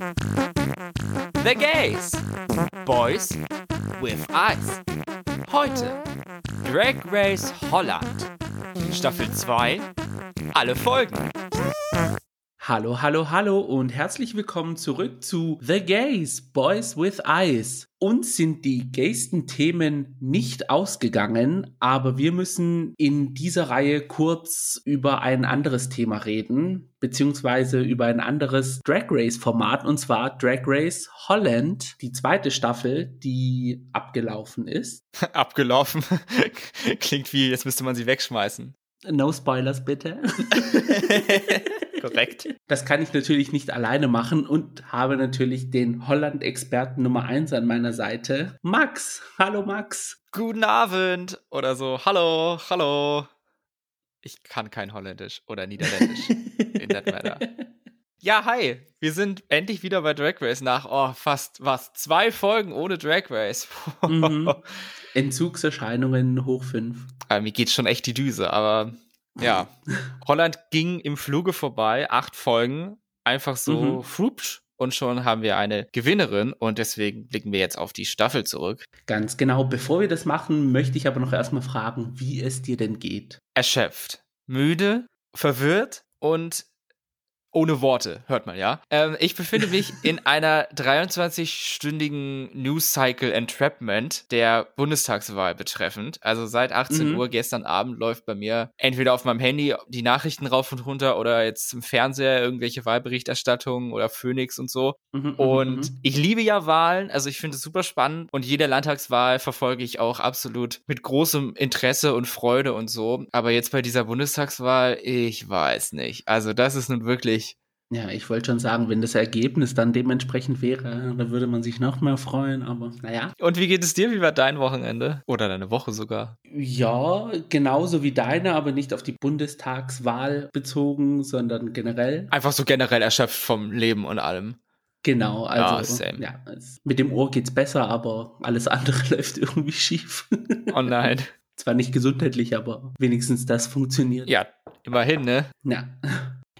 The Gays. Boys with Eyes. Heute Drag Race Holland. Staffel 2. Alle Folgen. Hallo, hallo, hallo und herzlich willkommen zurück zu The Gays, Boys with Eyes. Uns sind die gaysten Themen nicht ausgegangen, aber wir müssen in dieser Reihe kurz über ein anderes Thema reden, beziehungsweise über ein anderes Drag Race Format, und zwar Drag Race Holland, die zweite Staffel, die abgelaufen ist. abgelaufen? Klingt wie, jetzt müsste man sie wegschmeißen. No Spoilers bitte. Korrekt. Das kann ich natürlich nicht alleine machen und habe natürlich den Holland-Experten Nummer 1 an meiner Seite. Max. Hallo Max. Guten Abend. Oder so. Hallo, hallo. Ich kann kein Holländisch oder Niederländisch. In that matter. Ja, hi. Wir sind endlich wieder bei Drag Race nach, oh, fast was, zwei Folgen ohne Drag Race. mhm. Entzugserscheinungen hoch 5. Äh, mir geht schon echt die Düse, aber ja. Holland ging im Fluge vorbei, acht Folgen, einfach so mhm. frupsch. Und schon haben wir eine Gewinnerin und deswegen blicken wir jetzt auf die Staffel zurück. Ganz genau. Bevor wir das machen, möchte ich aber noch erstmal fragen, wie es dir denn geht. Erschöpft, müde, verwirrt und ohne Worte, hört man, ja. Ähm, ich befinde mich in einer 23-stündigen News Cycle Entrapment der Bundestagswahl betreffend. Also seit 18 mhm. Uhr gestern Abend läuft bei mir entweder auf meinem Handy die Nachrichten rauf und runter oder jetzt im Fernseher irgendwelche Wahlberichterstattungen oder Phoenix und so. Mhm, mhm und mhm. ich liebe ja Wahlen, also ich finde es super spannend und jede Landtagswahl verfolge ich auch absolut mit großem Interesse und Freude und so. Aber jetzt bei dieser Bundestagswahl, ich weiß nicht. Also das ist nun wirklich ja, ich wollte schon sagen, wenn das Ergebnis dann dementsprechend wäre, dann würde man sich noch mehr freuen, aber naja. Und wie geht es dir? Wie war dein Wochenende? Oder deine Woche sogar? Ja, genauso wie deine, aber nicht auf die Bundestagswahl bezogen, sondern generell. Einfach so generell erschöpft vom Leben und allem. Genau, also ja, ja, mit dem Ohr geht's besser, aber alles andere läuft irgendwie schief. Oh nein. Zwar nicht gesundheitlich, aber wenigstens das funktioniert. Ja, immerhin, ne? Ja.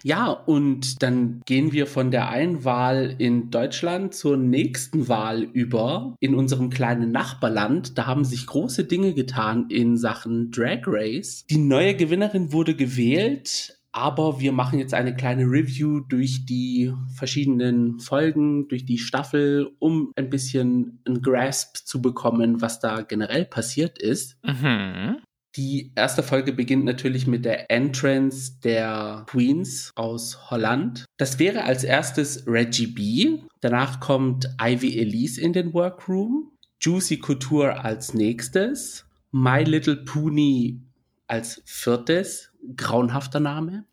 Ja, und dann gehen wir von der einen Wahl in Deutschland zur nächsten Wahl über in unserem kleinen Nachbarland. Da haben sich große Dinge getan in Sachen Drag Race. Die neue Gewinnerin wurde gewählt. Aber wir machen jetzt eine kleine Review durch die verschiedenen Folgen, durch die Staffel, um ein bisschen ein Grasp zu bekommen, was da generell passiert ist. Mhm. Die erste Folge beginnt natürlich mit der Entrance der Queens aus Holland. Das wäre als erstes Reggie B. Danach kommt Ivy Elise in den Workroom. Juicy Couture als nächstes. My Little Pony als viertes. Grauenhafter Name.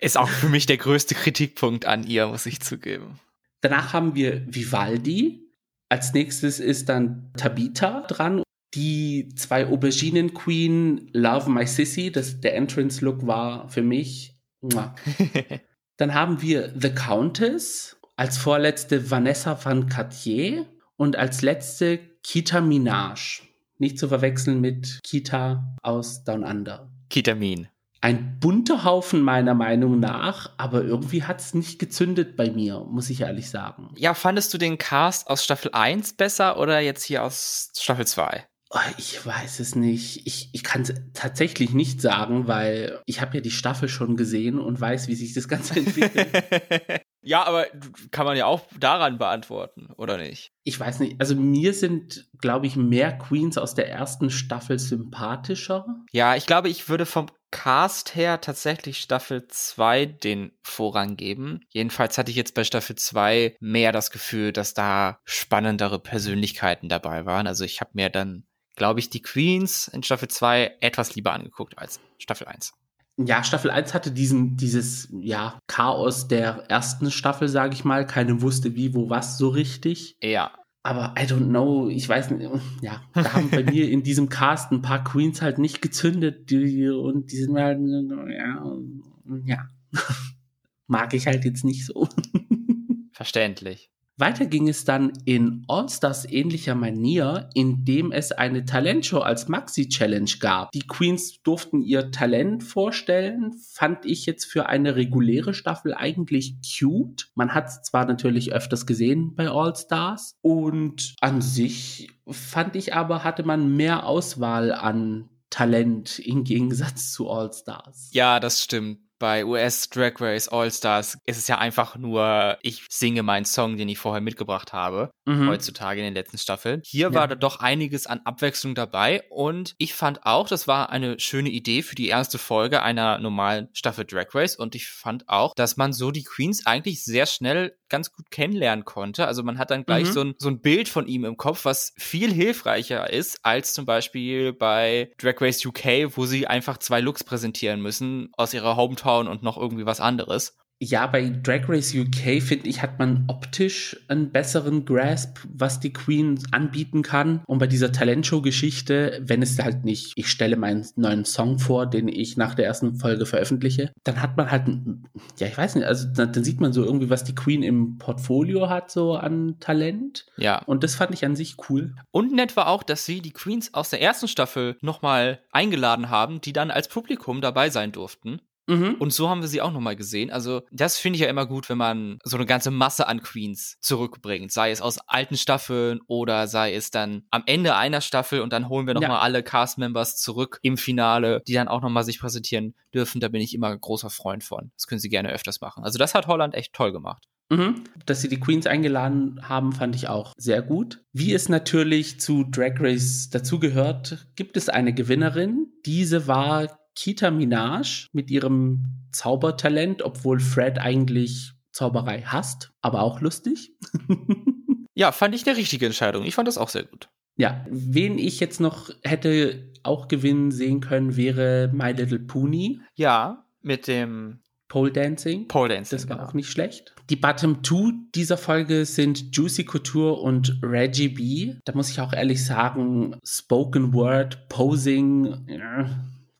Ist auch für mich der größte Kritikpunkt an ihr, muss ich zugeben. Danach haben wir Vivaldi. Als nächstes ist dann Tabitha dran die zwei Auberginen Queen Love My Sissy, das, der Entrance Look war für mich. Dann haben wir The Countess, als vorletzte Vanessa van Cartier und als letzte Kita Minaj. Nicht zu verwechseln mit Kita aus Down Under. Kitamin. Ein bunter Haufen meiner Meinung nach, aber irgendwie hat es nicht gezündet bei mir, muss ich ehrlich sagen. Ja, fandest du den Cast aus Staffel 1 besser oder jetzt hier aus Staffel 2? Oh, ich weiß es nicht. Ich, ich kann es tatsächlich nicht sagen, weil ich habe ja die Staffel schon gesehen und weiß, wie sich das Ganze entwickelt. ja, aber kann man ja auch daran beantworten, oder nicht? Ich weiß nicht. Also mir sind, glaube ich, mehr Queens aus der ersten Staffel sympathischer. Ja, ich glaube, ich würde vom Cast her tatsächlich Staffel 2 den Vorrang geben. Jedenfalls hatte ich jetzt bei Staffel 2 mehr das Gefühl, dass da spannendere Persönlichkeiten dabei waren. Also ich habe mir dann glaube ich, die Queens in Staffel 2 etwas lieber angeguckt als Staffel 1. Ja, Staffel 1 hatte diesen, dieses, ja, Chaos der ersten Staffel, sage ich mal. Keine wusste wie, wo, was so richtig. Ja. Aber I don't know, ich weiß nicht, ja, da haben bei mir in diesem Cast ein paar Queens halt nicht gezündet die, und die sind halt, ja, ja, mag ich halt jetzt nicht so. Verständlich. Weiter ging es dann in All-Stars ähnlicher Manier, indem es eine Talentshow als Maxi-Challenge gab. Die Queens durften ihr Talent vorstellen, fand ich jetzt für eine reguläre Staffel eigentlich cute. Man hat es zwar natürlich öfters gesehen bei All-Stars und an sich fand ich aber, hatte man mehr Auswahl an Talent im Gegensatz zu All-Stars. Ja, das stimmt bei US Drag Race All Stars ist es ja einfach nur, ich singe meinen Song, den ich vorher mitgebracht habe, mhm. heutzutage in den letzten Staffeln. Hier ja. war da doch einiges an Abwechslung dabei und ich fand auch, das war eine schöne Idee für die erste Folge einer normalen Staffel Drag Race und ich fand auch, dass man so die Queens eigentlich sehr schnell ganz gut kennenlernen konnte. Also man hat dann gleich mhm. so, ein, so ein Bild von ihm im Kopf, was viel hilfreicher ist als zum Beispiel bei Drag Race UK, wo sie einfach zwei Looks präsentieren müssen aus ihrer Hometown und noch irgendwie was anderes. Ja, bei Drag Race UK finde ich, hat man optisch einen besseren Grasp, was die Queen anbieten kann. Und bei dieser Talentshow-Geschichte, wenn es halt nicht, ich stelle meinen neuen Song vor, den ich nach der ersten Folge veröffentliche, dann hat man halt, ja, ich weiß nicht, also dann, dann sieht man so irgendwie, was die Queen im Portfolio hat, so an Talent. Ja. Und das fand ich an sich cool. Und nett war auch, dass sie die Queens aus der ersten Staffel nochmal eingeladen haben, die dann als Publikum dabei sein durften. Mhm. Und so haben wir sie auch nochmal gesehen. Also, das finde ich ja immer gut, wenn man so eine ganze Masse an Queens zurückbringt. Sei es aus alten Staffeln oder sei es dann am Ende einer Staffel und dann holen wir nochmal ja. alle Cast-Members zurück im Finale, die dann auch nochmal sich präsentieren dürfen. Da bin ich immer ein großer Freund von. Das können sie gerne öfters machen. Also, das hat Holland echt toll gemacht. Mhm. Dass sie die Queens eingeladen haben, fand ich auch sehr gut. Wie es natürlich zu Drag Race dazugehört, gibt es eine Gewinnerin. Diese war Kita Minaj mit ihrem Zaubertalent, obwohl Fred eigentlich Zauberei hasst, aber auch lustig. ja, fand ich eine richtige Entscheidung. Ich fand das auch sehr gut. Ja, wen ich jetzt noch hätte auch gewinnen sehen können, wäre My Little Pony. Ja, mit dem Pole Dancing. Pole Dancing. Das war genau. auch nicht schlecht. Die Bottom Two dieser Folge sind Juicy Couture und Reggie B. Da muss ich auch ehrlich sagen, Spoken Word, Posing, ja,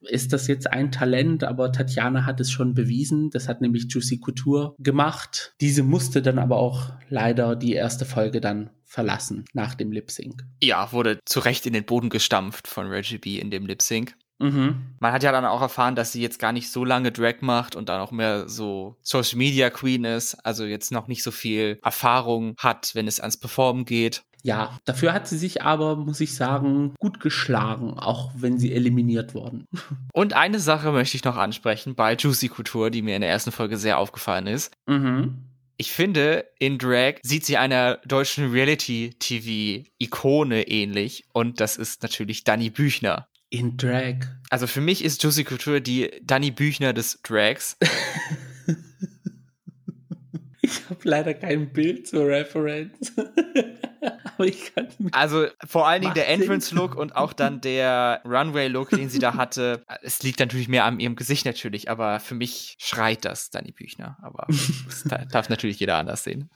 ist das jetzt ein Talent, aber Tatjana hat es schon bewiesen. Das hat nämlich Juicy Couture gemacht. Diese musste dann aber auch leider die erste Folge dann verlassen nach dem Lip Sync. Ja, wurde zu Recht in den Boden gestampft von Reggie B in dem Lip Sync. Mhm. Man hat ja dann auch erfahren, dass sie jetzt gar nicht so lange Drag macht und dann auch mehr so Social Media Queen ist, also jetzt noch nicht so viel Erfahrung hat, wenn es ans Performen geht. Ja, dafür hat sie sich aber, muss ich sagen, gut geschlagen, auch wenn sie eliminiert wurden. Und eine Sache möchte ich noch ansprechen bei Juicy Couture, die mir in der ersten Folge sehr aufgefallen ist. Mhm. Ich finde, in Drag sieht sie einer deutschen Reality-TV-Ikone ähnlich. Und das ist natürlich Dani Büchner. In Drag. Also für mich ist Juicy Couture die Dani Büchner des Drags. ich habe leider kein Bild zur Reference. Also vor allen Dingen der Entrance-Look und auch dann der Runway-Look, den sie da hatte. Es liegt natürlich mehr an ihrem Gesicht natürlich, aber für mich schreit das Dani Büchner. Aber das darf natürlich jeder anders sehen.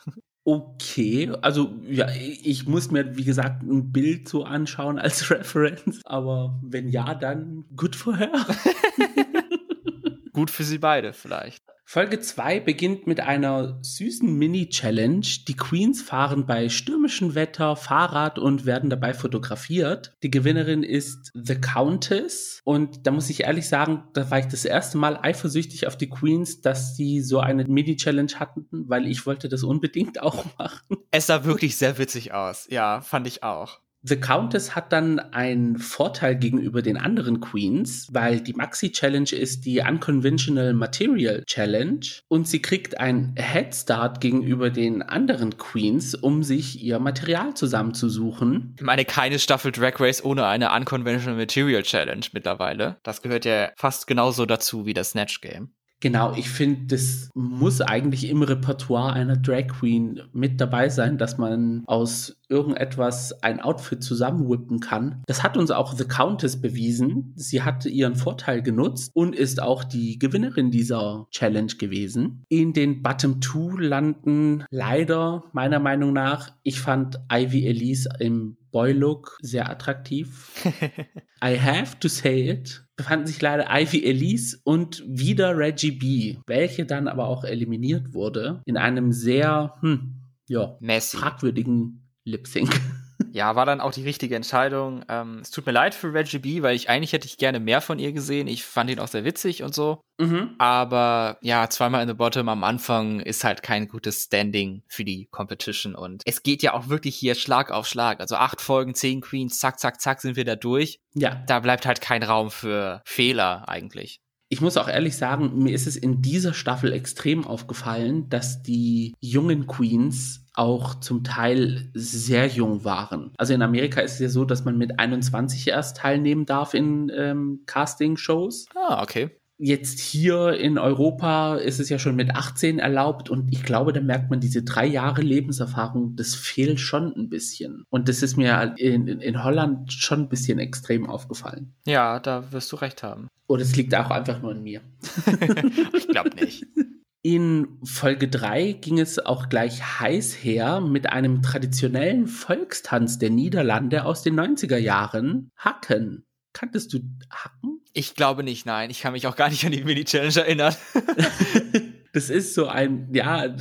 Okay, also ja, ich muss mir, wie gesagt, ein Bild so anschauen als Reference, aber wenn ja, dann good for her. gut für sie beide vielleicht. Folge 2 beginnt mit einer süßen Mini-Challenge. Die Queens fahren bei stürmischem Wetter Fahrrad und werden dabei fotografiert. Die Gewinnerin ist The Countess. Und da muss ich ehrlich sagen, da war ich das erste Mal eifersüchtig auf die Queens, dass sie so eine Mini-Challenge hatten, weil ich wollte das unbedingt auch machen. Es sah wirklich sehr witzig aus. Ja, fand ich auch. The Countess hat dann einen Vorteil gegenüber den anderen Queens, weil die Maxi Challenge ist die Unconventional Material Challenge und sie kriegt einen Head Start gegenüber den anderen Queens, um sich ihr Material zusammenzusuchen. Ich meine, keine Staffel Drag Race ohne eine Unconventional Material Challenge mittlerweile. Das gehört ja fast genauso dazu wie das Snatch Game. Genau, ich finde, das muss eigentlich im Repertoire einer Drag Queen mit dabei sein, dass man aus irgendetwas ein Outfit zusammenwippen kann. Das hat uns auch The Countess bewiesen. Sie hat ihren Vorteil genutzt und ist auch die Gewinnerin dieser Challenge gewesen. In den Bottom 2 landen leider meiner Meinung nach, ich fand Ivy Elise im Boy-Look sehr attraktiv. I have to say it. Befanden sich leider Ivy Elise und wieder Reggie B, welche dann aber auch eliminiert wurde in einem sehr, hm, ja, Messi. fragwürdigen Lip Sync. Ja, war dann auch die richtige Entscheidung. Ähm, es tut mir leid für Reggie B, weil ich eigentlich hätte ich gerne mehr von ihr gesehen. Ich fand ihn auch sehr witzig und so. Mhm. Aber ja, zweimal in the Bottom am Anfang ist halt kein gutes Standing für die Competition. Und es geht ja auch wirklich hier Schlag auf Schlag. Also acht Folgen, zehn Queens, zack, zack, zack, sind wir da durch. Ja. Da bleibt halt kein Raum für Fehler eigentlich. Ich muss auch ehrlich sagen, mir ist es in dieser Staffel extrem aufgefallen, dass die jungen Queens auch zum Teil sehr jung waren. Also in Amerika ist es ja so, dass man mit 21 erst teilnehmen darf in ähm, Casting-Shows. Ah, okay. Jetzt hier in Europa ist es ja schon mit 18 erlaubt und ich glaube, da merkt man diese drei Jahre Lebenserfahrung, das fehlt schon ein bisschen. Und das ist mir in, in Holland schon ein bisschen extrem aufgefallen. Ja, da wirst du recht haben. Oder es liegt auch einfach nur an mir. ich glaube nicht. In Folge 3 ging es auch gleich heiß her mit einem traditionellen Volkstanz der Niederlande aus den 90er Jahren. Hacken. Kanntest du Hacken? Ich glaube nicht, nein. Ich kann mich auch gar nicht an die Mini-Challenge erinnern. Das ist so ein, ja,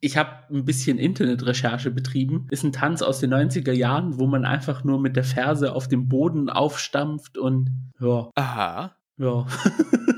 ich habe ein bisschen Internetrecherche betrieben. Ist ein Tanz aus den 90er Jahren, wo man einfach nur mit der Ferse auf dem Boden aufstampft und ja. Aha. Ja.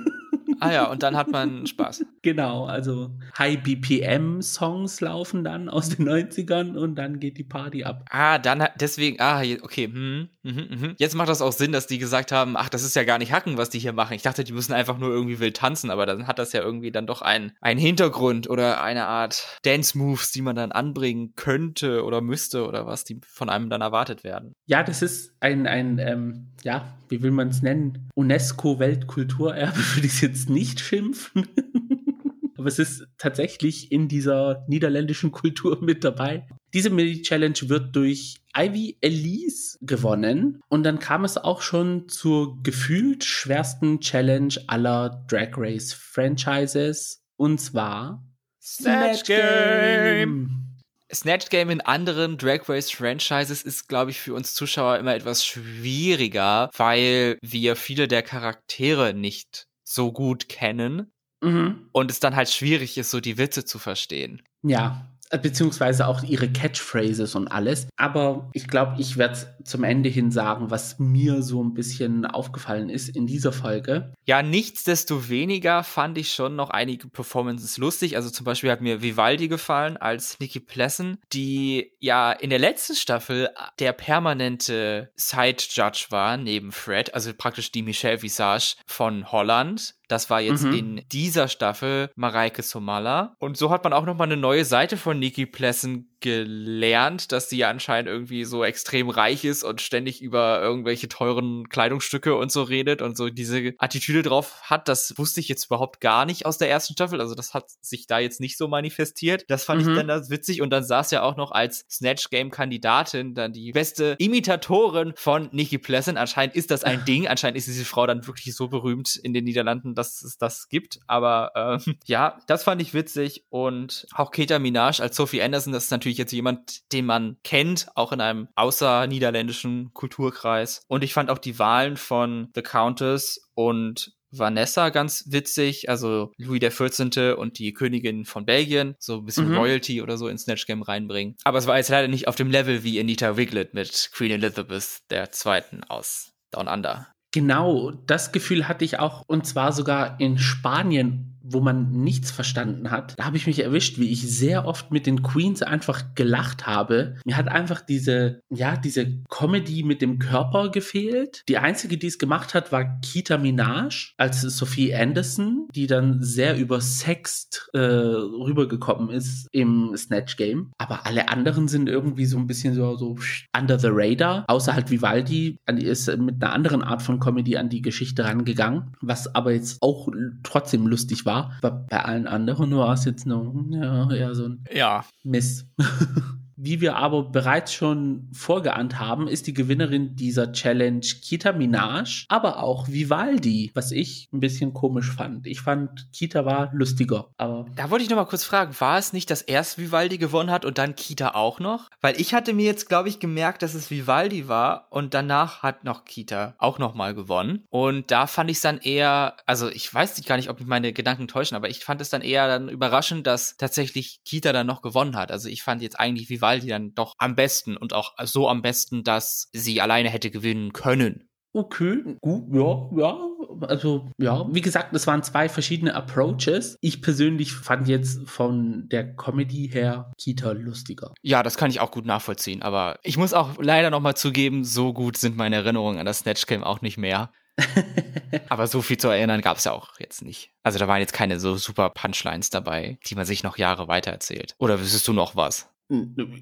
Ah ja, und dann hat man Spaß. Genau, also High BPM Songs laufen dann aus den 90ern und dann geht die Party ab. Ah, dann deswegen, ah, okay, hm, mh, mh. jetzt macht das auch Sinn, dass die gesagt haben, ach, das ist ja gar nicht Hacken, was die hier machen. Ich dachte, die müssen einfach nur irgendwie wild tanzen, aber dann hat das ja irgendwie dann doch einen, einen Hintergrund oder eine Art Dance Moves, die man dann anbringen könnte oder müsste oder was, die von einem dann erwartet werden. Ja, das ist ein, ein ähm, ja, wie will man es nennen? UNESCO-Weltkulturerbe, würde ich jetzt nicht schimpfen. Aber es ist tatsächlich in dieser niederländischen Kultur mit dabei. Diese Mini-Challenge wird durch Ivy Elise gewonnen. Und dann kam es auch schon zur gefühlt schwersten Challenge aller Drag Race Franchises. Und zwar Snatch Game. Snatch Game in anderen Drag Race Franchises ist, glaube ich, für uns Zuschauer immer etwas schwieriger, weil wir viele der Charaktere nicht so gut kennen. Mhm. Und es dann halt schwierig ist, so die Witze zu verstehen. Ja, beziehungsweise auch ihre Catchphrases und alles. Aber ich glaube, ich werde zum Ende hin sagen, was mir so ein bisschen aufgefallen ist in dieser Folge. Ja, nichtsdestoweniger fand ich schon noch einige Performances lustig. Also zum Beispiel hat mir Vivaldi gefallen als Nikki Plessen, die ja in der letzten Staffel der permanente Side-Judge war neben Fred, also praktisch die Michelle Visage von Holland. Das war jetzt mhm. in dieser Staffel Mareike Somala. Und so hat man auch nochmal eine neue Seite von Nikki Plessen gelernt, dass sie anscheinend irgendwie so extrem reich ist und ständig über irgendwelche teuren Kleidungsstücke und so redet und so diese Attitüde drauf hat. Das wusste ich jetzt überhaupt gar nicht aus der ersten Staffel. Also das hat sich da jetzt nicht so manifestiert. Das fand mhm. ich dann das witzig. Und dann saß ja auch noch als Snatch Game Kandidatin dann die beste Imitatorin von Nikki Pleasant. Anscheinend ist das ein Ding. Anscheinend ist diese Frau dann wirklich so berühmt in den Niederlanden, dass es das gibt. Aber ähm, ja, das fand ich witzig. Und auch Keta Minaj als Sophie Anderson, das ist natürlich jetzt jemand, den man kennt, auch in einem außerniederländischen Kulturkreis. Und ich fand auch die Wahlen von The Countess und Vanessa ganz witzig, also Louis XIV. und die Königin von Belgien, so ein bisschen mhm. Royalty oder so ins Snatch Game reinbringen. Aber es war jetzt leider nicht auf dem Level wie Anita Wiglet mit Queen Elizabeth II. aus Down Under. Genau, das Gefühl hatte ich auch, und zwar sogar in Spanien wo man nichts verstanden hat, da habe ich mich erwischt, wie ich sehr oft mit den Queens einfach gelacht habe. Mir hat einfach diese, ja, diese Comedy mit dem Körper gefehlt. Die einzige, die es gemacht hat, war Kita Minaj als Sophie Anderson, die dann sehr übersext äh, rübergekommen ist im Snatch Game. Aber alle anderen sind irgendwie so ein bisschen so, so under the radar. Außer halt Vivaldi ist mit einer anderen Art von Comedy an die Geschichte rangegangen, was aber jetzt auch trotzdem lustig war war. Bei allen anderen war es jetzt noch ja, eher so ein ja. Miss. Wie wir aber bereits schon vorgeahnt haben, ist die Gewinnerin dieser Challenge Kita Minaj, aber auch Vivaldi, was ich ein bisschen komisch fand. Ich fand, Kita war lustiger, aber. Da wollte ich noch mal kurz fragen, war es nicht, dass erst Vivaldi gewonnen hat und dann Kita auch noch? Weil ich hatte mir jetzt, glaube ich, gemerkt, dass es Vivaldi war und danach hat noch Kita auch noch mal gewonnen. Und da fand ich es dann eher, also ich weiß gar nicht, ob mich meine Gedanken täuschen, aber ich fand es dann eher dann überraschend, dass tatsächlich Kita dann noch gewonnen hat. Also ich fand jetzt eigentlich Vivaldi dann doch am besten und auch so am besten, dass sie alleine hätte gewinnen können. Okay, gut, ja, ja. Also, ja, wie gesagt, es waren zwei verschiedene Approaches. Ich persönlich fand jetzt von der Comedy her Kita lustiger. Ja, das kann ich auch gut nachvollziehen, aber ich muss auch leider nochmal zugeben, so gut sind meine Erinnerungen an das Snatch Game auch nicht mehr. aber so viel zu erinnern gab es ja auch jetzt nicht. Also da waren jetzt keine so super Punchlines dabei, die man sich noch Jahre weiter erzählt. Oder wüsstest du noch was?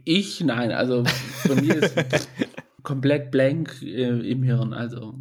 Ich? Nein, also bei mir ist komplett blank äh, im Hirn. Also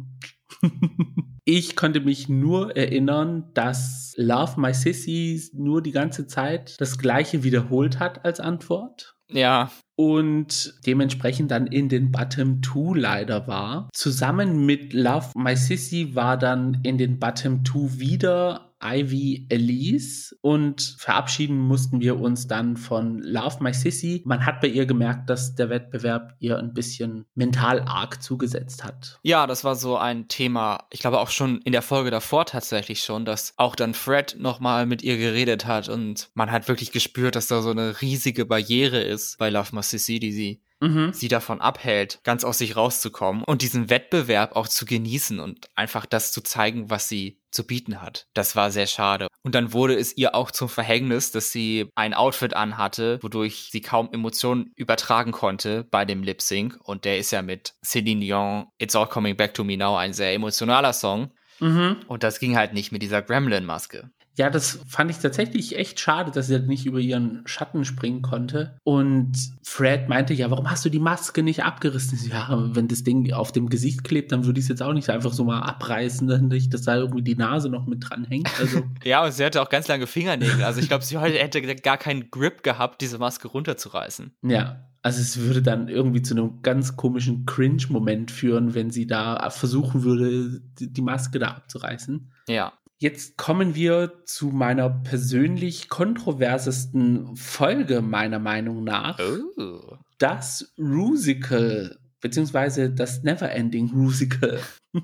ich konnte mich nur erinnern, dass Love My Sissy nur die ganze Zeit das gleiche wiederholt hat als Antwort. Ja. Und dementsprechend dann in den Bottom 2 leider war. Zusammen mit Love My Sissy war dann in den Bottom 2 wieder Ivy Elise und verabschieden mussten wir uns dann von Love My Sissy. Man hat bei ihr gemerkt, dass der Wettbewerb ihr ein bisschen mental arg zugesetzt hat. Ja, das war so ein Thema, ich glaube auch schon in der Folge davor tatsächlich schon, dass auch dann Fred nochmal mit ihr geredet hat und man hat wirklich gespürt, dass da so eine riesige Barriere ist bei Love My Sissy, die sie mhm. sie davon abhält, ganz aus sich rauszukommen und diesen Wettbewerb auch zu genießen und einfach das zu zeigen, was sie zu bieten hat. Das war sehr schade. Und dann wurde es ihr auch zum Verhängnis, dass sie ein Outfit anhatte, wodurch sie kaum Emotionen übertragen konnte bei dem Lip Sync. Und der ist ja mit Celine Dion, It's All Coming Back to Me Now, ein sehr emotionaler Song. Mhm. Und das ging halt nicht mit dieser Gremlin-Maske. Ja, das fand ich tatsächlich echt schade, dass sie nicht über ihren Schatten springen konnte. Und Fred meinte, ja, warum hast du die Maske nicht abgerissen? Ja, wenn das Ding auf dem Gesicht klebt, dann würde ich es jetzt auch nicht einfach so mal abreißen, dass da irgendwie die Nase noch mit dran hängt. Also. ja, und sie hatte auch ganz lange Fingernägel. Also ich glaube, sie hätte gar keinen Grip gehabt, diese Maske runterzureißen. Ja, also es würde dann irgendwie zu einem ganz komischen Cringe-Moment führen, wenn sie da versuchen würde, die Maske da abzureißen. Ja. Jetzt kommen wir zu meiner persönlich kontroversesten Folge, meiner Meinung nach. Oh. Das Rusical, beziehungsweise das Neverending Rusical.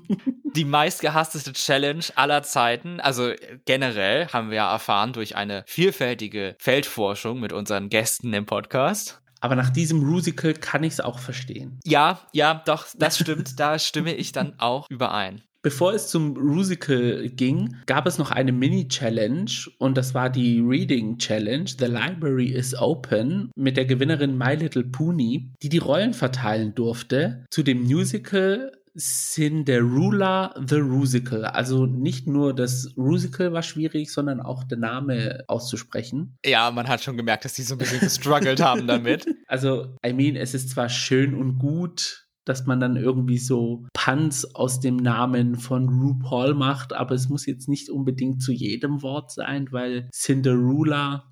Die meistgehassteste Challenge aller Zeiten. Also generell haben wir ja erfahren durch eine vielfältige Feldforschung mit unseren Gästen im Podcast. Aber nach diesem Rusical kann ich es auch verstehen. Ja, ja, doch, das stimmt. da stimme ich dann auch überein. Bevor es zum Rusical ging, gab es noch eine Mini-Challenge und das war die Reading Challenge. The Library is Open mit der Gewinnerin My Little Pony, die die Rollen verteilen durfte zu dem Musical Cinderella the Rusical. Also nicht nur das Rusical war schwierig, sondern auch der Name auszusprechen. Ja, man hat schon gemerkt, dass die so ein bisschen gestruggelt haben damit. Also, I mean, es ist zwar schön und gut, dass man dann irgendwie so Punts aus dem Namen von RuPaul macht, aber es muss jetzt nicht unbedingt zu jedem Wort sein, weil Cinderella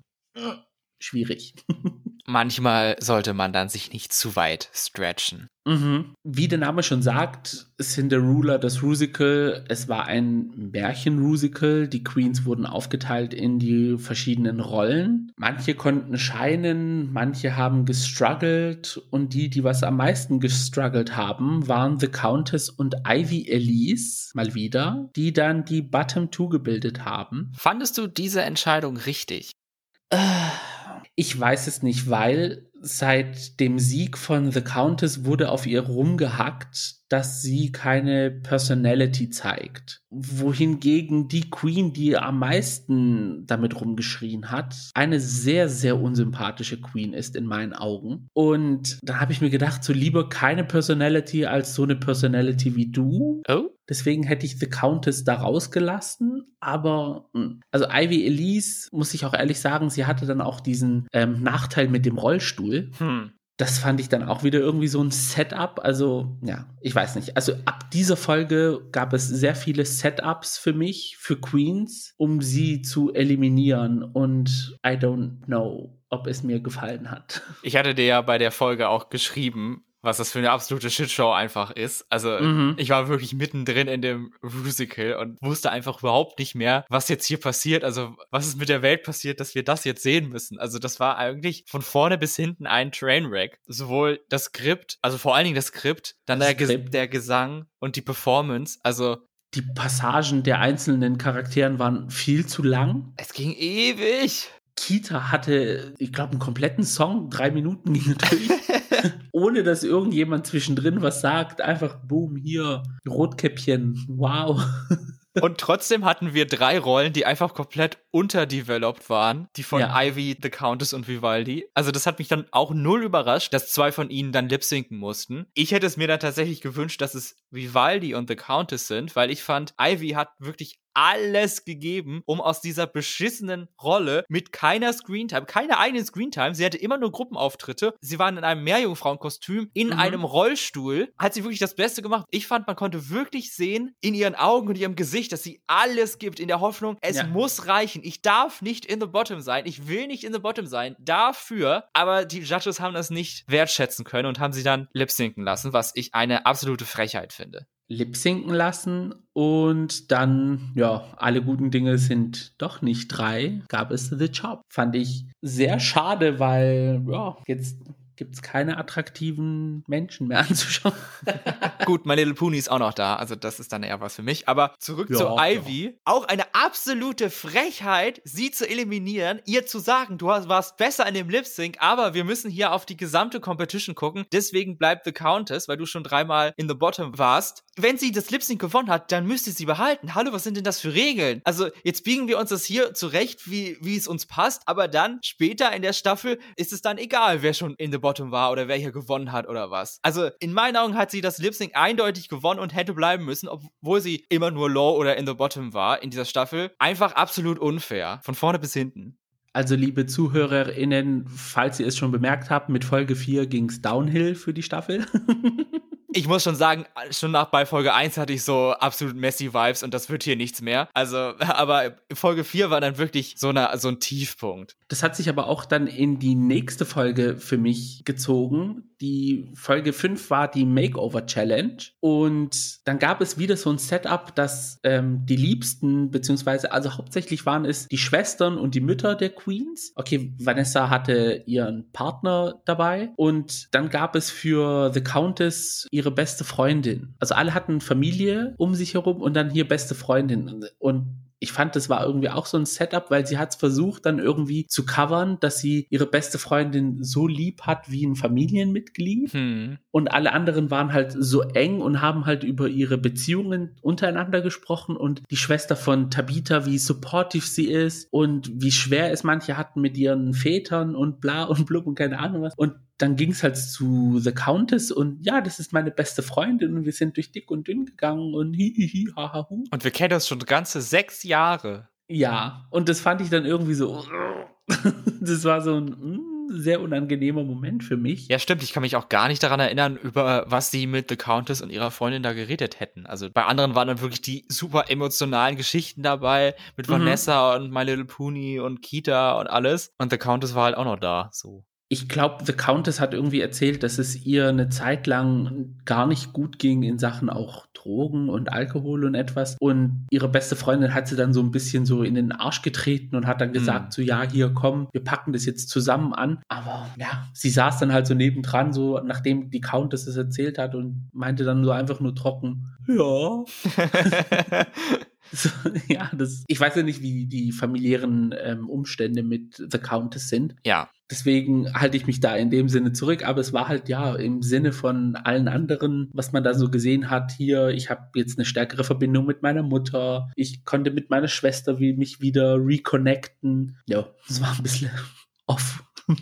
schwierig. Manchmal sollte man dann sich nicht zu weit stretchen. Mhm. Wie der Name schon sagt, Cinderella, das Rusical, es war ein Märchen-Rusical. Die Queens wurden aufgeteilt in die verschiedenen Rollen. Manche konnten scheinen, manche haben gestruggelt und die, die was am meisten gestruggelt haben, waren The Countess und Ivy Elise, mal wieder, die dann die Bottom Two gebildet haben. Fandest du diese Entscheidung richtig? Äh, ich weiß es nicht, weil seit dem Sieg von The Countess wurde auf ihr rumgehackt, dass sie keine Personality zeigt. Wohingegen die Queen, die am meisten damit rumgeschrien hat, eine sehr, sehr unsympathische Queen ist in meinen Augen. Und da habe ich mir gedacht, so lieber keine Personality als so eine Personality wie du. Oh. Deswegen hätte ich The Countess da rausgelassen. Aber, hm, also Ivy Elise, muss ich auch ehrlich sagen, sie hatte dann auch diesen ähm, Nachteil mit dem Rollstuhl. Hm das fand ich dann auch wieder irgendwie so ein Setup. Also, ja, ich weiß nicht. Also ab dieser Folge gab es sehr viele Setups für mich, für Queens, um sie zu eliminieren. Und I don't know, ob es mir gefallen hat. Ich hatte dir ja bei der Folge auch geschrieben, was das für eine absolute Shitshow einfach ist. Also mhm. ich war wirklich mittendrin in dem Musical und wusste einfach überhaupt nicht mehr, was jetzt hier passiert. Also was ist mit der Welt passiert, dass wir das jetzt sehen müssen. Also das war eigentlich von vorne bis hinten ein Trainwreck. Sowohl das Skript, also vor allen Dingen das Skript, dann das der, Skript. der Gesang und die Performance. Also die Passagen der einzelnen Charakteren waren viel zu lang. Es ging ewig. Kita hatte, ich glaube, einen kompletten Song, drei Minuten ging natürlich, ohne dass irgendjemand zwischendrin was sagt. Einfach, boom, hier, Rotkäppchen, wow. Und trotzdem hatten wir drei Rollen, die einfach komplett unterdeveloped waren. Die von ja. Ivy, The Countess und Vivaldi. Also das hat mich dann auch null überrascht, dass zwei von ihnen dann lip-sinken mussten. Ich hätte es mir dann tatsächlich gewünscht, dass es Vivaldi und The Countess sind, weil ich fand, Ivy hat wirklich alles gegeben, um aus dieser beschissenen Rolle mit keiner Screentime, keiner eigenen Screentime, sie hatte immer nur Gruppenauftritte, sie waren in einem Meerjungfrauenkostüm, in mhm. einem Rollstuhl, hat sie wirklich das Beste gemacht. Ich fand, man konnte wirklich sehen in ihren Augen und ihrem Gesicht, dass sie alles gibt in der Hoffnung, es ja. muss reichen. Ich darf nicht in the bottom sein, ich will nicht in the bottom sein, dafür, aber die Judges haben das nicht wertschätzen können und haben sie dann lip-sinken lassen, was ich eine absolute Frechheit finde lip-sinken lassen und dann, ja, alle guten Dinge sind doch nicht drei, gab es The Job. Fand ich sehr schade, weil, ja, jetzt gibt es keine attraktiven Menschen mehr anzuschauen. Gut, My Little Pony ist auch noch da, also das ist dann eher was für mich. Aber zurück ja, zu Ivy. Ja. Auch eine absolute Frechheit, sie zu eliminieren, ihr zu sagen, du warst besser in dem Lip Sync, aber wir müssen hier auf die gesamte Competition gucken. Deswegen bleibt The Countess, weil du schon dreimal in the Bottom warst. Wenn sie das Lip Sync gewonnen hat, dann müsst ihr sie behalten. Hallo, was sind denn das für Regeln? Also jetzt biegen wir uns das hier zurecht, wie, wie es uns passt, aber dann später in der Staffel ist es dann egal, wer schon in the Bottom war oder wer hier gewonnen hat oder was. Also in meinen Augen hat sie das Lip Sync eindeutig gewonnen und hätte bleiben müssen, obwohl sie immer nur Low oder in the Bottom war in dieser Staffel. Einfach absolut unfair. Von vorne bis hinten. Also, liebe ZuhörerInnen, falls ihr es schon bemerkt habt, mit Folge 4 ging es downhill für die Staffel. ich muss schon sagen, schon nach bei Folge 1 hatte ich so absolut Messi-Vibes und das wird hier nichts mehr. Also, aber Folge 4 war dann wirklich so, eine, so ein Tiefpunkt. Das hat sich aber auch dann in die nächste Folge für mich gezogen. Die Folge 5 war die Makeover Challenge und dann gab es wieder so ein Setup, dass ähm, die Liebsten, beziehungsweise also hauptsächlich waren es die Schwestern und die Mütter der Queens. Okay, Vanessa hatte ihren Partner dabei und dann gab es für The Countess ihre beste Freundin. Also alle hatten Familie um sich herum und dann hier beste Freundin. Und ich fand, das war irgendwie auch so ein Setup, weil sie hat es versucht, dann irgendwie zu covern, dass sie ihre beste Freundin so lieb hat wie ein Familienmitglied. Hm. Und alle anderen waren halt so eng und haben halt über ihre Beziehungen untereinander gesprochen und die Schwester von Tabitha, wie supportive sie ist und wie schwer es manche hatten mit ihren Vätern und bla und blub und keine Ahnung was. Und dann ging es halt zu The Countess und ja, das ist meine beste Freundin und wir sind durch dick und dünn gegangen und hihihi, haha. Und wir kennen uns schon ganze sechs Jahre. Ja, und das fand ich dann irgendwie so, das war so ein mm, sehr unangenehmer Moment für mich. Ja, stimmt. Ich kann mich auch gar nicht daran erinnern, über was sie mit The Countess und ihrer Freundin da geredet hätten. Also bei anderen waren dann wirklich die super emotionalen Geschichten dabei mit mhm. Vanessa und My Little Pony und Kita und alles. Und The Countess war halt auch noch da, so ich glaube, The Countess hat irgendwie erzählt, dass es ihr eine Zeit lang gar nicht gut ging in Sachen auch Drogen und Alkohol und etwas. Und ihre beste Freundin hat sie dann so ein bisschen so in den Arsch getreten und hat dann gesagt, mhm. so ja, hier komm, wir packen das jetzt zusammen an. Aber ja, sie saß dann halt so nebendran, so nachdem die Countess es erzählt hat und meinte dann so einfach nur trocken, ja. So, ja, das, ich weiß ja nicht, wie die familiären ähm, Umstände mit The Countess sind. Ja. Deswegen halte ich mich da in dem Sinne zurück, aber es war halt ja im Sinne von allen anderen, was man da so gesehen hat. Hier, ich habe jetzt eine stärkere Verbindung mit meiner Mutter. Ich konnte mit meiner Schwester wie, mich wieder reconnecten. Ja, es war ein bisschen off.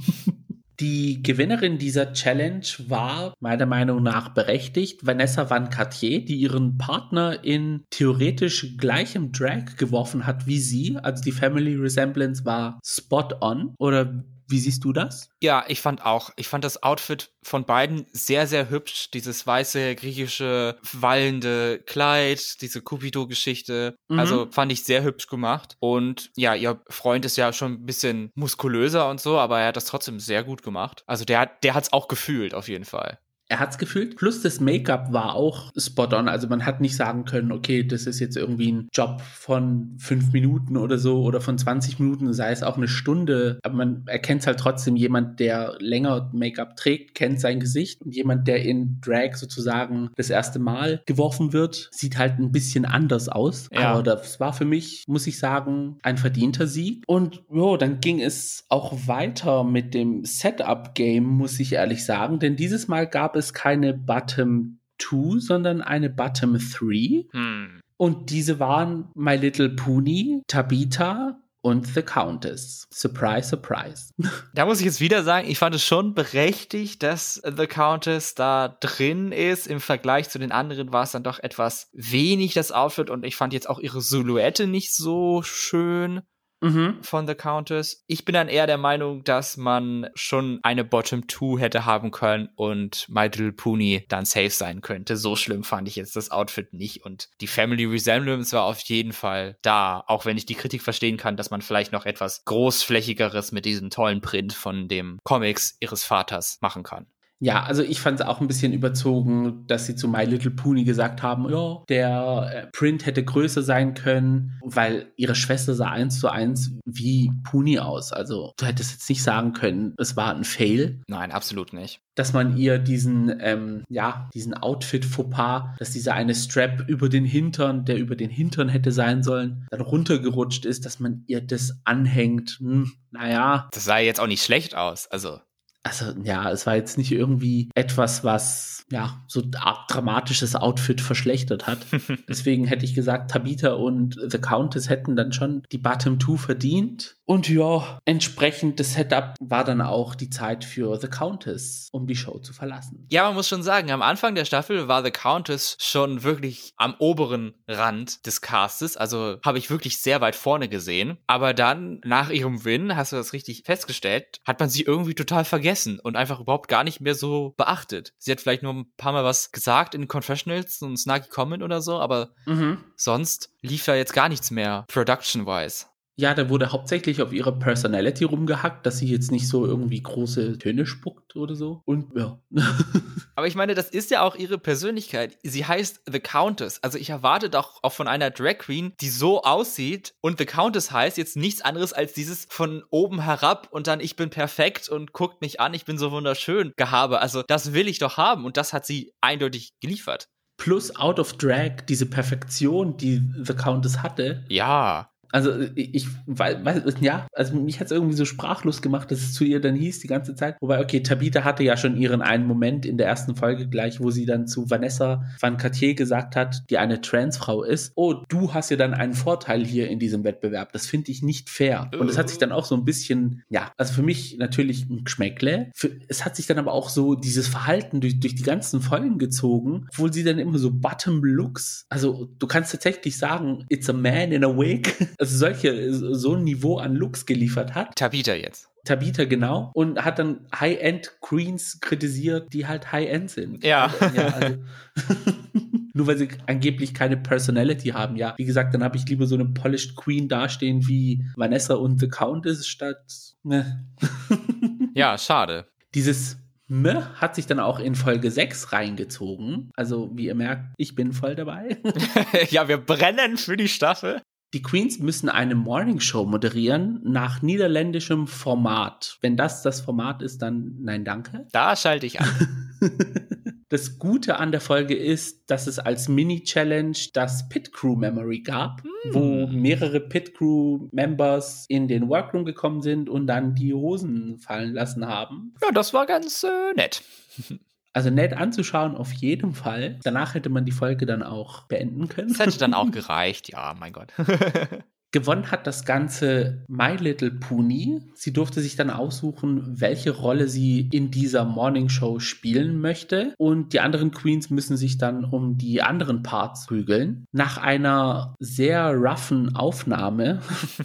Die Gewinnerin dieser Challenge war meiner Meinung nach berechtigt Vanessa Van Cartier, die ihren Partner in theoretisch gleichem Drag geworfen hat wie sie. Also die Family Resemblance war spot on. Oder Wie siehst du das? Ja, ich fand auch, ich fand das Outfit von beiden sehr, sehr hübsch. Dieses weiße, griechische, wallende Kleid, diese Cupido-Geschichte. Mhm. Also fand ich sehr hübsch gemacht. Und ja, ihr Freund ist ja schon ein bisschen muskulöser und so, aber er hat das trotzdem sehr gut gemacht. Also der, der hat es auch gefühlt, auf jeden Fall er hat es gefühlt. Plus das Make-up war auch spot on. Also man hat nicht sagen können, okay, das ist jetzt irgendwie ein Job von fünf Minuten oder so oder von 20 Minuten, sei es auch eine Stunde. Aber man erkennt halt trotzdem jemand, der länger Make-up trägt, kennt sein Gesicht. Und jemand, der in Drag sozusagen das erste Mal geworfen wird, sieht halt ein bisschen anders aus. Ja. Aber das war für mich, muss ich sagen, ein verdienter Sieg. Und jo, dann ging es auch weiter mit dem Setup-Game, muss ich ehrlich sagen. Denn dieses Mal gab es es keine Bottom 2, sondern eine Bottom 3. Hm. Und diese waren My Little Pony, Tabitha, und The Countess. Surprise, surprise. Da muss ich jetzt wieder sagen, ich fand es schon berechtigt, dass The Countess da drin ist. Im Vergleich zu den anderen war es dann doch etwas wenig, das Outfit. Und ich fand jetzt auch ihre Silhouette nicht so schön mhm. von The Countess. Ich bin dann eher der Meinung, dass man schon eine Bottom 2 hätte haben können und My Little Pony dann safe sein könnte. So schlimm fand ich jetzt das Outfit nicht. Und die Family Resemblance war auf jeden Fall da, auch wenn ich die Kritik verstehen kann, dass man vielleicht noch etwas großflächigeres mit diesem tollen Print von dem Comics ihres Vaters machen kann. Ja, also ich fand es auch ein bisschen überzogen, dass sie zu My Little Pony gesagt haben, ja, der äh, Print hätte größer sein können, weil ihre Schwester sah eins zu eins wie Pony aus. Also du hättest jetzt nicht sagen können, es war ein Fail. Nein, absolut nicht. Dass man ihr diesen, ähm, ja, diesen Outfit-Fauxpas, dass dieser eine Strap über den Hintern, der über den Hintern hätte sein sollen, dann runtergerutscht ist, dass man ihr das anhängt. Hm, naja. Das sah jetzt auch nicht schlecht aus. Also also ja, es war jetzt nicht irgendwie etwas, was ja so ein dramatisches Outfit verschlechtert hat. Deswegen hätte ich gesagt, Tabitha und The Countess hätten dann schon die Bottom Two verdient. Und ja, entsprechend das Setup war dann auch die Zeit für The Countess, um die Show zu verlassen. Ja, man muss schon sagen, am Anfang der Staffel war The Countess schon wirklich am oberen Rand des Castes. Also habe ich wirklich sehr weit vorne gesehen. Aber dann, nach ihrem Win, hast du das richtig festgestellt, hat man sie irgendwie total vergessen und einfach überhaupt gar nicht mehr so beachtet. Sie hat vielleicht nur ein paar Mal was gesagt in Confessionals, so ein snarky Comment oder so, aber mhm. sonst lief da jetzt gar nichts mehr, production-wise. Ja, da wurde hauptsächlich auf ihre Personality rumgehackt, dass sie jetzt nicht so irgendwie große Töne spuckt oder so. Und ja. Aber ich meine, das ist ja auch ihre Persönlichkeit. Sie heißt The Countess. Also ich erwarte doch auch von einer Drag Queen, die so aussieht und The Countess heißt jetzt nichts anderes als dieses von oben herab und dann ich bin perfekt und guckt mich an, ich bin so wunderschön Gehabe. Also das will ich doch haben und das hat sie eindeutig geliefert plus Out of Drag, diese Perfektion, die The Countess hatte. Ja. Also ich weiß, ja, also mich hat es irgendwie so sprachlos gemacht, dass es zu ihr dann hieß die ganze Zeit. Wobei, okay, Tabitha hatte ja schon ihren einen Moment in der ersten Folge gleich, wo sie dann zu Vanessa Van Cartier gesagt hat, die eine Transfrau ist. Oh, du hast ja dann einen Vorteil hier in diesem Wettbewerb. Das finde ich nicht fair. Und es hat sich dann auch so ein bisschen, ja, also für mich natürlich ein Geschmäckle. Für, es hat sich dann aber auch so dieses Verhalten durch, durch die ganzen Folgen gezogen, obwohl sie dann immer so Bottom Looks, also du kannst tatsächlich sagen, it's a man in a wig. also solche, so ein Niveau an Looks geliefert hat. Tabita jetzt. Tabita, genau. Und hat dann High-End Queens kritisiert, die halt High-End sind. Ja. ja also nur weil sie angeblich keine Personality haben. Ja, wie gesagt, dann habe ich lieber so eine Polished Queen dastehen wie Vanessa und The Countess statt. Ne. ja, schade. Dieses M hat sich dann auch in Folge 6 reingezogen. Also, wie ihr merkt, ich bin voll dabei. ja, wir brennen für die Staffel. Die Queens müssen eine Morningshow moderieren nach niederländischem Format. Wenn das das Format ist, dann nein, danke. Da schalte ich an. Das Gute an der Folge ist, dass es als Mini-Challenge das Pit Crew Memory gab, hm. wo mehrere Pit Crew Members in den Workroom gekommen sind und dann die Hosen fallen lassen haben. Ja, das war ganz äh, nett. Also nett anzuschauen, auf jeden Fall. Danach hätte man die Folge dann auch beenden können. Das hätte dann auch gereicht, ja, mein Gott. Gewonnen hat das Ganze My Little Pony. Sie durfte sich dann aussuchen, welche Rolle sie in dieser Morning Show spielen möchte. Und die anderen Queens müssen sich dann um die anderen Parts prügeln. Nach einer sehr roughen Aufnahme,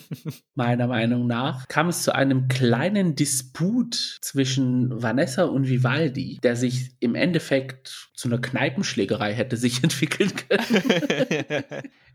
meiner Meinung nach, kam es zu einem kleinen Disput zwischen Vanessa und Vivaldi, der sich im Endeffekt zu einer Kneipenschlägerei hätte sich entwickeln können.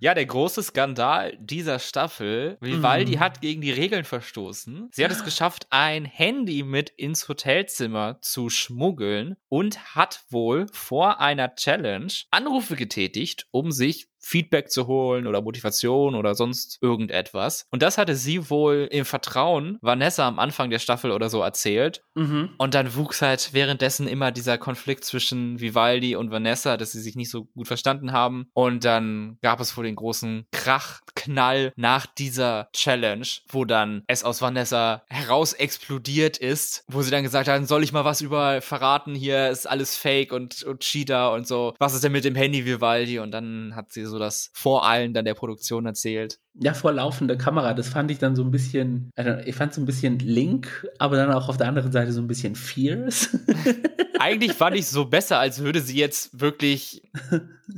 ja, der große Skandal dieser Staffel. Vivaldi mhm. hat gegen die Regeln verstoßen. Sie hat es geschafft, ein Handy mit ins Hotelzimmer zu schmuggeln und hat wohl vor einer Challenge Anrufe getätigt, um sich Feedback zu holen oder Motivation oder sonst irgendetwas. Und das hatte sie wohl im Vertrauen Vanessa am Anfang der Staffel oder so erzählt. Mhm. Und dann wuchs halt währenddessen immer dieser Konflikt zwischen Vivaldi und Vanessa, dass sie sich nicht so gut verstanden haben. Und dann gab es wohl den großen Krachknall nach dieser Challenge, wo dann es aus Vanessa heraus explodiert ist, wo sie dann gesagt haben, soll ich mal was über verraten, hier ist alles Fake und, und Cheater und so. Was ist denn mit dem Handy Vivaldi? Und dann hat sie so das vor allen dann der Produktion erzählt. Ja, vor laufender Kamera. Das fand ich dann so ein bisschen, also ich fand so ein bisschen Link, aber dann auch auf der anderen Seite so ein bisschen Fierce. Eigentlich fand ich es so besser, als würde sie jetzt wirklich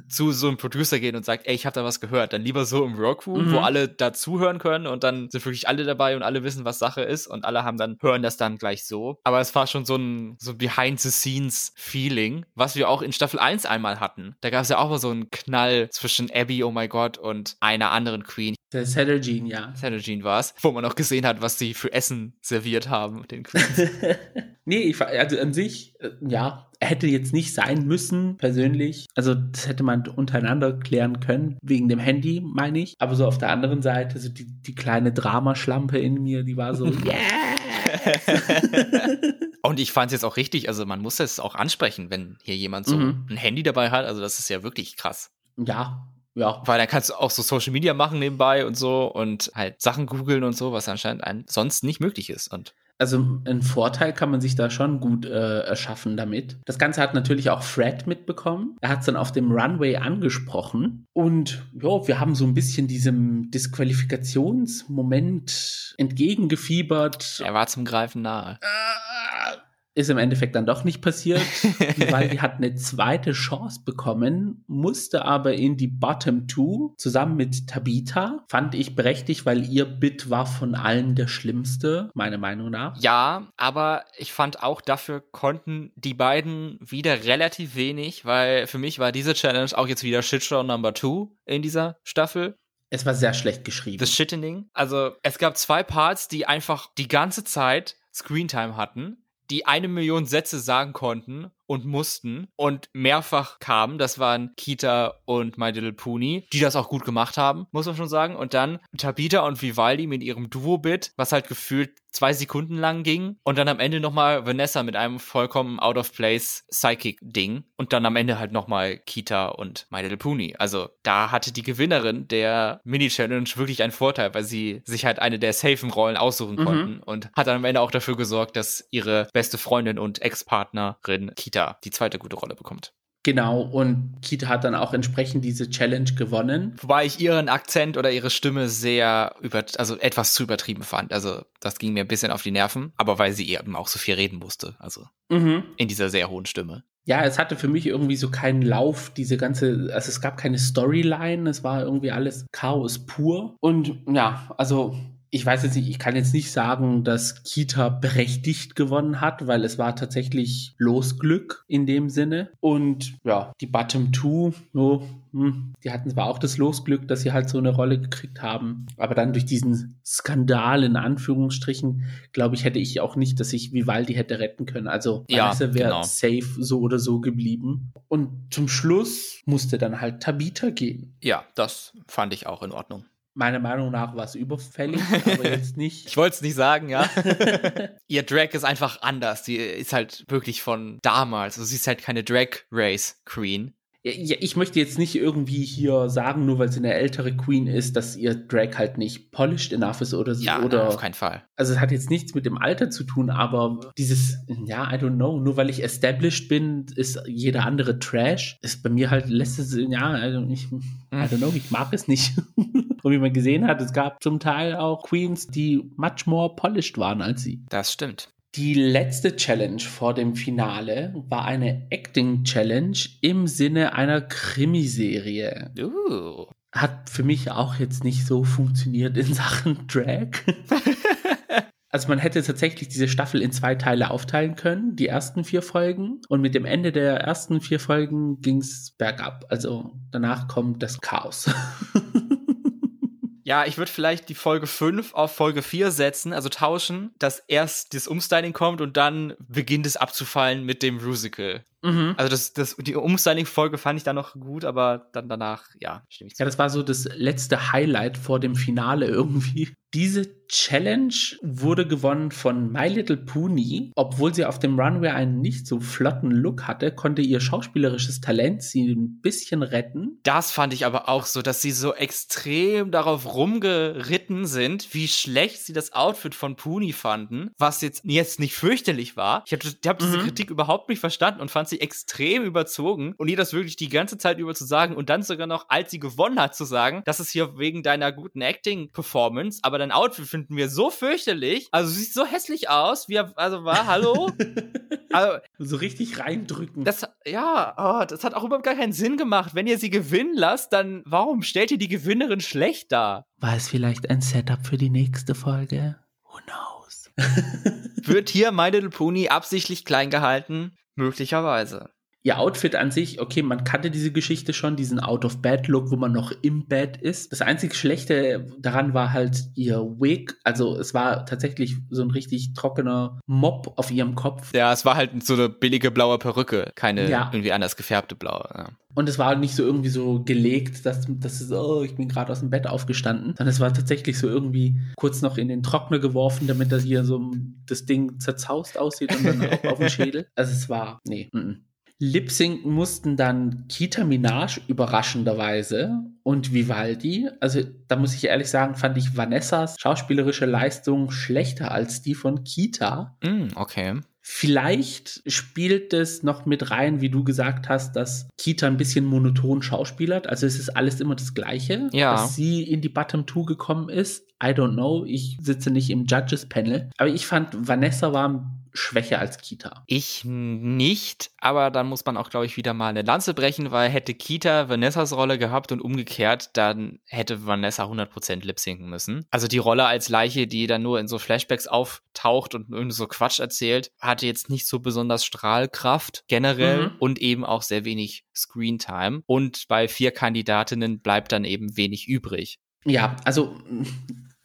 zu so einem Producer gehen und sagt, ey, ich habe da was gehört. Dann lieber so im Workroom, mhm. wo alle dazuhören können und dann sind wirklich alle dabei und alle wissen, was Sache ist und alle haben dann, hören das dann gleich so. Aber es war schon so ein so Behind-the-Scenes-Feeling, was wir auch in Staffel 1 einmal hatten. Da gab es ja auch mal so einen Knall zwischen Abby, oh my God, und einer anderen Queen. Der Saturgene, ja. Saturgene war es, wo man auch gesehen hat, was sie für Essen serviert haben, den Queens. nee, ich, also an sich, äh, ja, hätte jetzt nicht sein müssen, persönlich. Also, das hätte man untereinander klären können, wegen dem Handy, meine ich. Aber so auf der anderen Seite, so die, die kleine Dramaschlampe in mir, die war so, yeah! Und ich fand es jetzt auch richtig, also man muss es auch ansprechen, wenn hier jemand so mhm. ein Handy dabei hat. Also das ist ja wirklich krass. Ja, ja. Weil dann kannst du auch so Social Media machen nebenbei und so und halt Sachen googeln und so, was anscheinend sonst nicht möglich ist. Und also einen Vorteil kann man sich da schon gut äh, erschaffen damit. Das Ganze hat natürlich auch Fred mitbekommen. Er hat es dann auf dem Runway angesprochen. Und ja, wir haben so ein bisschen diesem Disqualifikationsmoment entgegengefiebert. Er war zum Greifen nahe. Äh, ist im Endeffekt dann doch nicht passiert, weil die hat eine zweite Chance bekommen, musste aber in die Bottom Two zusammen mit Tabitha. Fand ich berechtigt, weil ihr Bit war von allen der schlimmste, meiner Meinung nach. Ja, aber ich fand auch dafür konnten die beiden wieder relativ wenig, weil für mich war diese Challenge auch jetzt wieder Shitshow Number Two in dieser Staffel. Es war sehr schlecht geschrieben. Das Shittening. Also es gab zwei Parts, die einfach die ganze Zeit Screentime hatten die eine Million Sätze sagen konnten und mussten und mehrfach kamen. Das waren Kita und My Little Pony, die das auch gut gemacht haben, muss man schon sagen. Und dann Tabita und Vivaldi mit ihrem Duo-Bit, was halt gefühlt zwei Sekunden lang ging. Und dann am Ende nochmal Vanessa mit einem vollkommen out-of-place Psychic-Ding. Und dann am Ende halt nochmal Kita und My Little Pony. Also da hatte die Gewinnerin der Mini-Challenge wirklich einen Vorteil, weil sie sich halt eine der safen Rollen aussuchen mhm. konnten und hat dann am Ende auch dafür gesorgt, dass ihre beste Freundin und Ex-Partnerin Kita Die zweite gute Rolle bekommt. Genau, und Kita hat dann auch entsprechend diese Challenge gewonnen. Wobei ich ihren Akzent oder ihre Stimme sehr über, also etwas zu übertrieben fand. Also das ging mir ein bisschen auf die Nerven, aber weil sie eben auch so viel reden musste. Also mhm. in dieser sehr hohen Stimme. Ja, es hatte für mich irgendwie so keinen Lauf, diese ganze, also es gab keine Storyline, es war irgendwie alles Chaos pur. Und ja, also ich weiß jetzt nicht, ich kann jetzt nicht sagen, dass Kita berechtigt gewonnen hat, weil es war tatsächlich Losglück in dem Sinne. Und ja, die Bottom Two, so, hm, die hatten zwar auch das Losglück, dass sie halt so eine Rolle gekriegt haben, aber dann durch diesen Skandal in Anführungsstrichen, glaube ich, hätte ich auch nicht, dass ich Vivaldi hätte retten können. Also ja, wäre genau. safe so oder so geblieben. Und zum Schluss musste dann halt Tabita gehen. Ja, das fand ich auch in Ordnung. Meiner Meinung nach war es überfällig, aber jetzt nicht. ich wollte es nicht sagen, ja. Ihr Drag ist einfach anders. Die ist halt wirklich von damals. Also sie ist halt keine Drag Race Queen. Ja, ich möchte jetzt nicht irgendwie hier sagen, nur weil sie eine ältere Queen ist, dass ihr Drag halt nicht polished enough ist oder so. Ja, oder, nein, auf keinen Fall. Also es hat jetzt nichts mit dem Alter zu tun, aber dieses, ja, I don't know, nur weil ich established bin, ist jeder andere Trash. Ist bei mir halt letztes, ja, also ich, I don't know, ich mag es nicht. Und wie man gesehen hat, es gab zum Teil auch Queens, die much more polished waren als sie. Das stimmt. Die letzte Challenge vor dem Finale war eine Acting Challenge im Sinne einer Krimiserie. Uh. Hat für mich auch jetzt nicht so funktioniert in Sachen Drag. Also man hätte tatsächlich diese Staffel in zwei Teile aufteilen können, die ersten vier Folgen. Und mit dem Ende der ersten vier Folgen ging es bergab. Also danach kommt das Chaos. Ja, ich würde vielleicht die Folge 5 auf Folge 4 setzen, also tauschen, dass erst das Umstyling kommt und dann beginnt es abzufallen mit dem Musical. Mhm. Also das, das, die Umstyling-Folge fand ich dann noch gut, aber dann danach, ja, stimme ich zu. Ja, das war so das letzte Highlight vor dem Finale irgendwie. Diese Challenge wurde gewonnen von My Little Pony. Obwohl sie auf dem Runway einen nicht so flotten Look hatte, konnte ihr schauspielerisches Talent sie ein bisschen retten. Das fand ich aber auch so, dass sie so extrem darauf rumgeritten sind, wie schlecht sie das Outfit von Puni fanden, was jetzt, jetzt nicht fürchterlich war. Ich habe hab diese Mhm. Kritik überhaupt nicht verstanden und fand sie extrem überzogen und ihr das wirklich die ganze Zeit über zu sagen und dann sogar noch, als sie gewonnen hat, zu sagen, das ist hier wegen deiner guten Acting-Performance, aber dein Outfit finden wir so fürchterlich. Also du siehst so hässlich aus, wie er, also war, hallo? also, So richtig reindrücken. das, ja, oh, das hat auch überhaupt gar keinen Sinn gemacht. Wenn ihr sie gewinnen lasst, dann warum stellt ihr die Gewinnerin schlecht dar? war es vielleicht ein Setup für die nächste Folge? Who knows? Wird hier My Little Pony absichtlich klein gehalten? Möglicherweise. Ihr Outfit an sich, okay, man kannte diese Geschichte schon, diesen Out-of-Bed-Look, wo man noch im Bett ist. Das einzig Schlechte daran war halt ihr Wig. Also es war tatsächlich so ein richtig trockener Mob auf ihrem Kopf. Ja, es war halt so eine billige blaue Perücke, keine Ja. irgendwie anders gefärbte blaue. Ja. Und es war nicht so irgendwie so gelegt, dass, dass es, oh, ich bin gerade aus dem Bett aufgestanden, sondern es war tatsächlich so irgendwie kurz noch in den Trockner geworfen, damit das hier so das Ding zerzaust aussieht und dann auch auf dem Schädel. Also es war, nee. Mm -mm. Lip-Sync mussten dann Kita Minaj überraschenderweise und Vivaldi. Also da muss ich ehrlich sagen, fand ich Vanessas schauspielerische Leistung schlechter als die von Kita. Mm, okay. Vielleicht spielt es noch mit rein, wie du gesagt hast, dass Kita ein bisschen monoton schauspielert. Also es ist alles immer das Gleiche. Ja. Dass sie in die Bottom Two gekommen ist. I don't know. Ich sitze nicht im Judges Panel. Aber ich fand, Vanessa war schwächer als Kita. Ich nicht, aber dann muss man auch, glaube ich, wieder mal eine Lanze brechen, weil hätte Kita Vanessas Rolle gehabt und umgekehrt, dann hätte Vanessa 100% lip-sinken müssen. Also die Rolle als Leiche, die dann nur in so Flashbacks auftaucht und irgendwie so Quatsch erzählt, hatte jetzt nicht so besonders Strahlkraft generell Mhm. und eben auch sehr wenig Screentime. Und bei vier Kandidatinnen bleibt dann eben wenig übrig. Ja, also,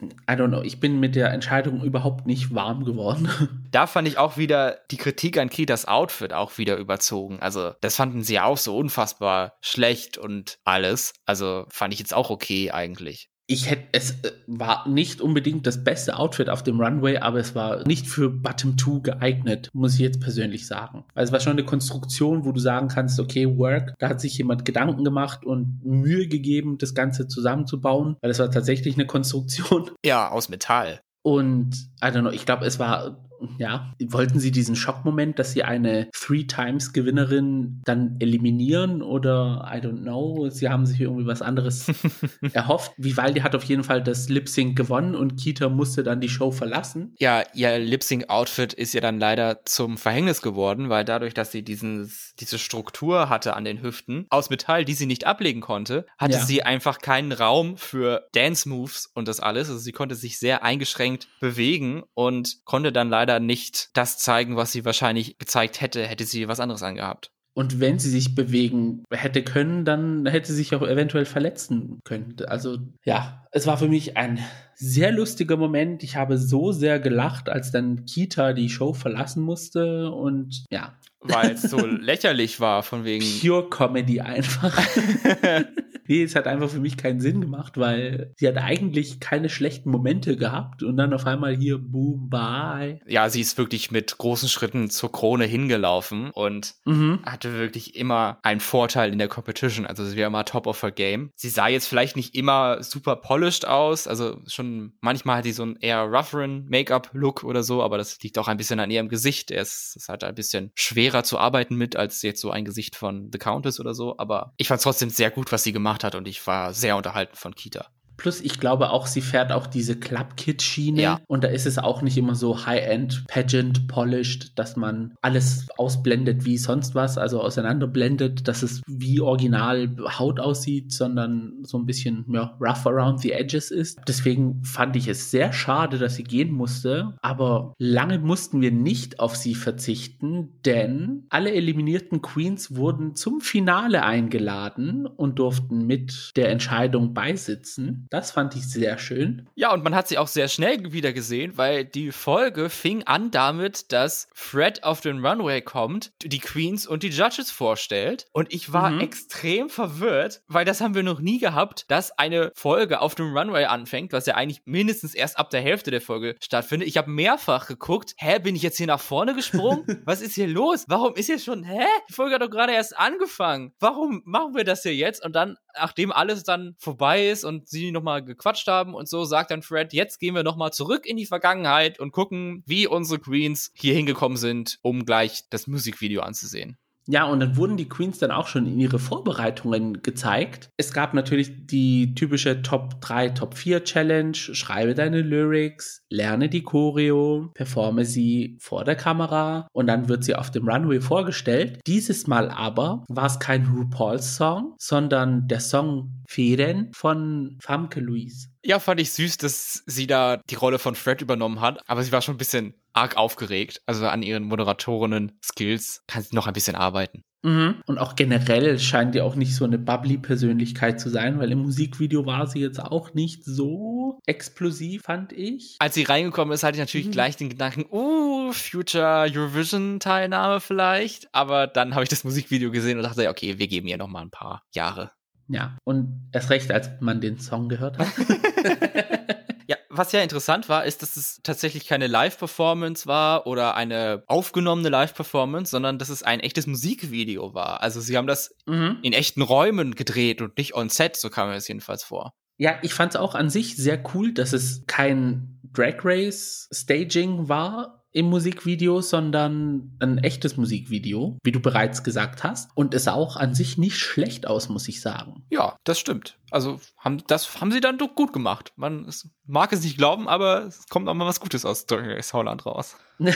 I don't know. Ich bin mit der Entscheidung überhaupt nicht warm geworden. Da fand ich auch wieder die Kritik an Kitas Outfit auch wieder überzogen. Also, das fanden sie auch so unfassbar schlecht und alles. Also, fand ich jetzt auch okay eigentlich. Ich hätte, es äh, war nicht unbedingt das beste Outfit auf dem Runway, aber es war nicht für Bottom 2 geeignet, muss ich jetzt persönlich sagen. Also es war schon eine Konstruktion, wo du sagen kannst, okay, Work, da hat sich jemand Gedanken gemacht und Mühe gegeben, das Ganze zusammenzubauen, weil es war tatsächlich eine Konstruktion. Ja, aus Metall. Und, I don't know, ich glaube, es war, ja, wollten sie diesen Schockmoment, dass sie eine Three-Times-Gewinnerin dann eliminieren oder, I don't know, sie haben sich irgendwie was anderes erhofft. Vivaldi hat auf jeden Fall das Lip-Sync gewonnen und Kita musste dann die Show verlassen. Ja, ihr Lip-Sync-Outfit ist ja dann leider zum Verhängnis geworden, weil dadurch, dass sie dieses, diese Struktur hatte an den Hüften aus Metall, die sie nicht ablegen konnte, hatte Ja. sie einfach keinen Raum für Dance-Moves und das alles. Also sie konnte sich sehr eingeschränkt bewegen und konnte dann leider nicht das zeigen, was sie wahrscheinlich gezeigt hätte, hätte sie was anderes angehabt. Und wenn sie sich bewegen hätte können, dann hätte sie sich auch eventuell verletzen können. Also ja, es war für mich ein sehr lustiger Moment. Ich habe so sehr gelacht, als dann Kita die Show verlassen musste und ja, Weil es so lächerlich war, von wegen. pure Comedy einfach. nee, es hat einfach für mich keinen Sinn gemacht, weil sie hat eigentlich keine schlechten Momente gehabt und dann auf einmal hier boom, bye. Ja, sie ist wirklich mit großen Schritten zur Krone hingelaufen und mhm. hatte wirklich immer einen Vorteil in der Competition. Also sie war immer top of her game. Sie sah jetzt vielleicht nicht immer super polished aus, also schon manchmal hat sie so einen eher rougheren Make-up-Look oder so, aber das liegt auch ein bisschen an ihrem Gesicht. Er ist, ist halt ein bisschen schwerer zu arbeiten mit als jetzt so ein Gesicht von The Countess oder so, aber ich fand trotzdem sehr gut, was sie gemacht hat und ich war sehr unterhalten von Kita. Plus, ich glaube auch, sie fährt auch diese Club-Kit-Schiene. Ja. Und da ist es auch nicht immer so High-End, Pageant, polished, dass man alles ausblendet wie sonst was, also auseinanderblendet, dass es wie original Haut aussieht, sondern so ein bisschen ja, rough around the edges ist. Deswegen fand ich es sehr schade, dass sie gehen musste. Aber lange mussten wir nicht auf sie verzichten, denn alle eliminierten Queens wurden zum Finale eingeladen und durften mit der Entscheidung beisitzen. Das fand ich sehr schön. Ja, und man hat sie auch sehr schnell wieder gesehen, weil die Folge fing an damit, dass Fred auf den Runway kommt, die Queens und die Judges vorstellt. Und ich war mhm. extrem verwirrt, weil das haben wir noch nie gehabt, dass eine Folge auf dem Runway anfängt, was ja eigentlich mindestens erst ab der Hälfte der Folge stattfindet. Ich habe mehrfach geguckt, hä, bin ich jetzt hier nach vorne gesprungen? was ist hier los? Warum ist hier schon, hä? Die Folge hat doch gerade erst angefangen. Warum machen wir das hier jetzt? Und dann, nachdem alles dann vorbei ist und sie noch nochmal gequatscht haben und so, sagt dann Fred, jetzt gehen wir nochmal zurück in die Vergangenheit und gucken, wie unsere Queens hier hingekommen sind, um gleich das Musikvideo anzusehen. Ja, und dann wurden die Queens dann auch schon in ihre Vorbereitungen gezeigt. Es gab natürlich die typische Top 3, Top 4 Challenge. Schreibe deine Lyrics, lerne die Choreo, performe sie vor der Kamera und dann wird sie auf dem Runway vorgestellt. Dieses Mal aber war es kein RuPaul's Song, sondern der Song Federn von Famke Louise. Ja, fand ich süß, dass sie da die Rolle von Fred übernommen hat, aber sie war schon ein bisschen arg aufgeregt. Also an ihren Moderatorinnen-Skills kann sie noch ein bisschen arbeiten. Mhm. Und auch generell scheint die auch nicht so eine bubbly Persönlichkeit zu sein, weil im Musikvideo war sie jetzt auch nicht so explosiv, fand ich. Als sie reingekommen ist, hatte ich natürlich mhm. gleich den Gedanken, uh, Future Eurovision-Teilnahme vielleicht. Aber dann habe ich das Musikvideo gesehen und dachte, okay, wir geben ihr noch mal ein paar Jahre. Ja, und erst recht, als man den Song gehört hat. ja, was ja interessant war, ist, dass es tatsächlich keine Live-Performance war oder eine aufgenommene Live-Performance, sondern dass es ein echtes Musikvideo war. Also sie haben das mhm. in echten Räumen gedreht und nicht on set, so kam mir das jedenfalls vor. Ja, ich fand es auch an sich sehr cool, dass es kein Drag Race Staging war, im Musikvideo, sondern ein echtes Musikvideo, wie du bereits gesagt hast. Und es sah auch an sich nicht schlecht aus, muss ich sagen. Ja, das stimmt. Also haben, das haben sie dann doch gut gemacht. Man es mag es nicht glauben, aber es kommt auch mal was Gutes aus Holland raus.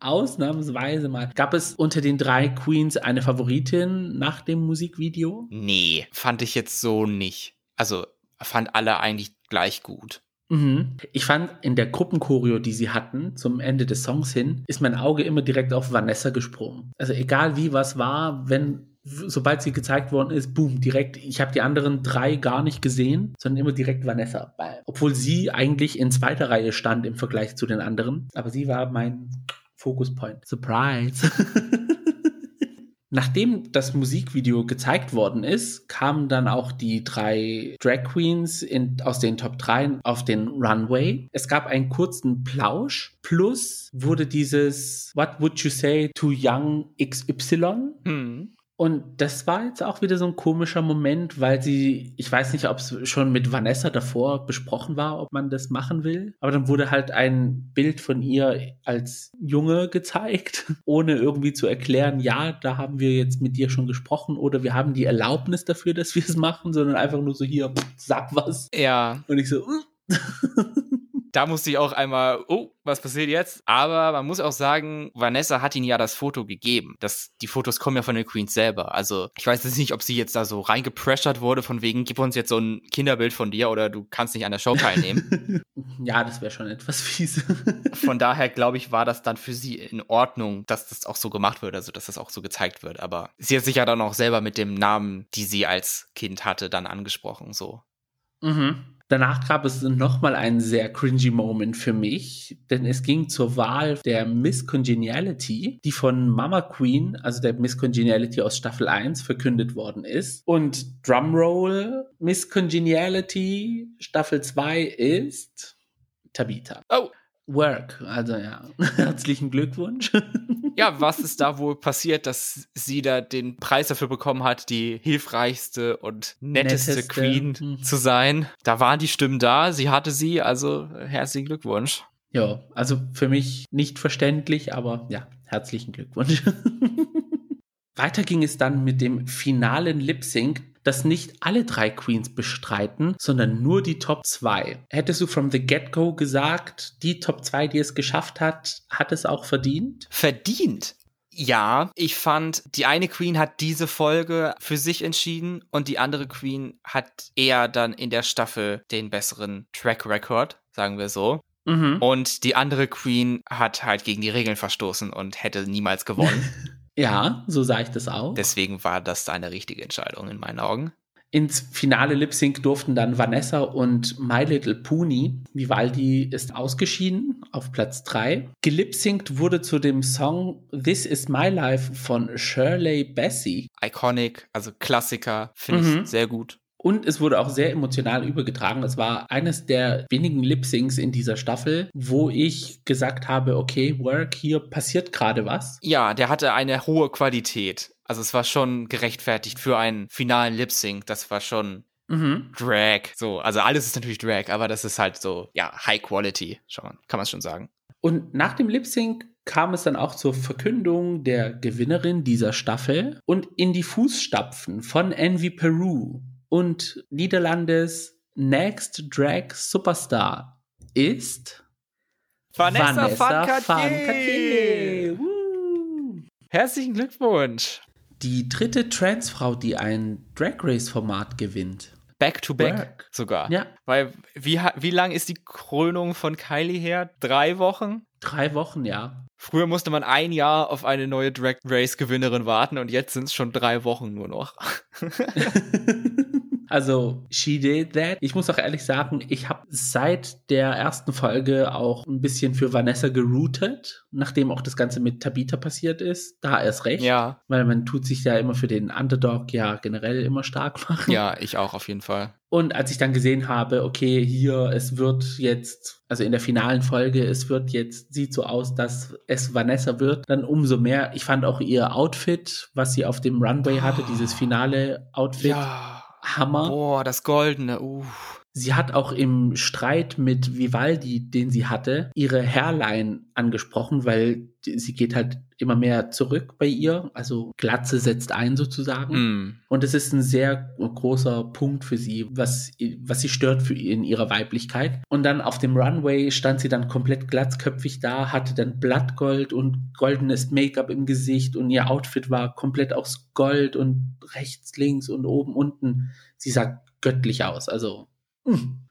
Ausnahmsweise mal. Gab es unter den drei Queens eine Favoritin nach dem Musikvideo? Nee, fand ich jetzt so nicht. Also fand alle eigentlich gleich gut. Mhm. Ich fand in der Gruppenchoreo, die sie hatten, zum Ende des Songs hin, ist mein Auge immer direkt auf Vanessa gesprungen. Also egal wie was war, wenn sobald sie gezeigt worden ist, boom, direkt. Ich habe die anderen drei gar nicht gesehen, sondern immer direkt Vanessa. Obwohl sie eigentlich in zweiter Reihe stand im Vergleich zu den anderen. Aber sie war mein Fokuspoint. Surprise. Nachdem das Musikvideo gezeigt worden ist, kamen dann auch die drei Drag Queens in, aus den Top 3 auf den Runway. Es gab einen kurzen Plausch, plus wurde dieses What would you say to young XY? Mhm. Und das war jetzt auch wieder so ein komischer Moment, weil sie, ich weiß nicht, ob es schon mit Vanessa davor besprochen war, ob man das machen will. Aber dann wurde halt ein Bild von ihr als Junge gezeigt, ohne irgendwie zu erklären, ja, da haben wir jetzt mit dir schon gesprochen oder wir haben die Erlaubnis dafür, dass wir es machen, sondern einfach nur so hier, sag was. Ja. Und ich so, da musste ich auch einmal, oh, was passiert jetzt? Aber man muss auch sagen, Vanessa hat ihnen ja das Foto gegeben. Das, die Fotos kommen ja von den Queens selber. Also ich weiß jetzt nicht, ob sie jetzt da so reingepressured wurde, von wegen, gib uns jetzt so ein Kinderbild von dir oder du kannst nicht an der Show teilnehmen. ja, das wäre schon etwas fies. von daher, glaube ich, war das dann für sie in Ordnung, dass das auch so gemacht wird, also dass das auch so gezeigt wird. Aber sie hat sich ja dann auch selber mit dem Namen, die sie als Kind hatte, dann angesprochen, so. Mhm. Danach gab es nochmal einen sehr cringy Moment für mich, denn es ging zur Wahl der Miss Congeniality, die von Mama Queen, also der Miss Congeniality aus Staffel 1, verkündet worden ist. Und Drumroll, Miss Congeniality Staffel 2 ist Tabitha. Oh, Work, also ja, herzlichen Glückwunsch. ja, was ist da wohl passiert, dass sie da den Preis dafür bekommen hat, die hilfreichste und netteste, netteste. Queen hm. zu sein? Da waren die Stimmen da, sie hatte sie, also herzlichen Glückwunsch. Ja, also für mich nicht verständlich, aber ja, herzlichen Glückwunsch. Weiter ging es dann mit dem finalen Lip Sync dass nicht alle drei Queens bestreiten, sondern nur die Top 2. Hättest du from the get-go gesagt, die Top 2, die es geschafft hat, hat es auch verdient? Verdient? Ja, ich fand, die eine Queen hat diese Folge für sich entschieden und die andere Queen hat eher dann in der Staffel den besseren Track Record, sagen wir so. Mhm. Und die andere Queen hat halt gegen die Regeln verstoßen und hätte niemals gewonnen. Ja, so sah ich das auch. Deswegen war das eine richtige Entscheidung in meinen Augen. Ins finale Lip Sync durften dann Vanessa und My Little Pony. Vivaldi ist ausgeschieden auf Platz 3. Gelipsinkt wurde zu dem Song This Is My Life von Shirley Bassey. Iconic, also Klassiker, finde mhm. ich sehr gut. Und es wurde auch sehr emotional übergetragen. Es war eines der wenigen Lip-Syncs in dieser Staffel, wo ich gesagt habe, okay, Work, hier passiert gerade was. Ja, der hatte eine hohe Qualität. Also es war schon gerechtfertigt für einen finalen Lip-Sync. Das war schon mhm. Drag. So, also alles ist natürlich Drag, aber das ist halt so, ja, High Quality schon, kann man schon sagen. Und nach dem Lip-Sync kam es dann auch zur Verkündung der Gewinnerin dieser Staffel und in die Fußstapfen von Envy Peru und Niederlandes Next Drag Superstar ist Vanessa, Vanessa van Cartier. Herzlichen Glückwunsch. Die dritte Transfrau, die ein Drag Race Format gewinnt. Back to back Work. sogar. Ja. Weil wie, wie lang ist die Krönung von Kylie her? Drei Wochen? Drei Wochen, ja. Früher musste man ein Jahr auf eine neue Drag Race Gewinnerin warten und jetzt sind es schon drei Wochen nur noch. Also, she did that. Ich muss auch ehrlich sagen, ich habe seit der ersten Folge auch ein bisschen für Vanessa geroutet, nachdem auch das Ganze mit Tabitha passiert ist. Da erst recht. Ja. Weil man tut sich ja immer für den Underdog ja generell immer stark machen. Ja, ich auch auf jeden Fall. Und als ich dann gesehen habe, okay, hier, es wird jetzt, also in der finalen Folge, es wird jetzt, sieht so aus, dass es Vanessa wird, dann umso mehr. Ich fand auch ihr Outfit, was sie auf dem Runway hatte, dieses finale Outfit. Ja Hammer. Boah, das Goldene. Uh. Sie hat auch im Streit mit Vivaldi, den sie hatte, ihre Hairline angesprochen, weil sie geht halt immer mehr zurück bei ihr. Also Glatze setzt ein sozusagen. Mm. Und es ist ein sehr großer Punkt für sie, was, was sie stört für in ihrer Weiblichkeit. Und dann auf dem Runway stand sie dann komplett glatzköpfig da, hatte dann Blattgold und goldenes Make-up im Gesicht und ihr Outfit war komplett aus Gold und rechts, links und oben, unten. Sie sah göttlich aus. Also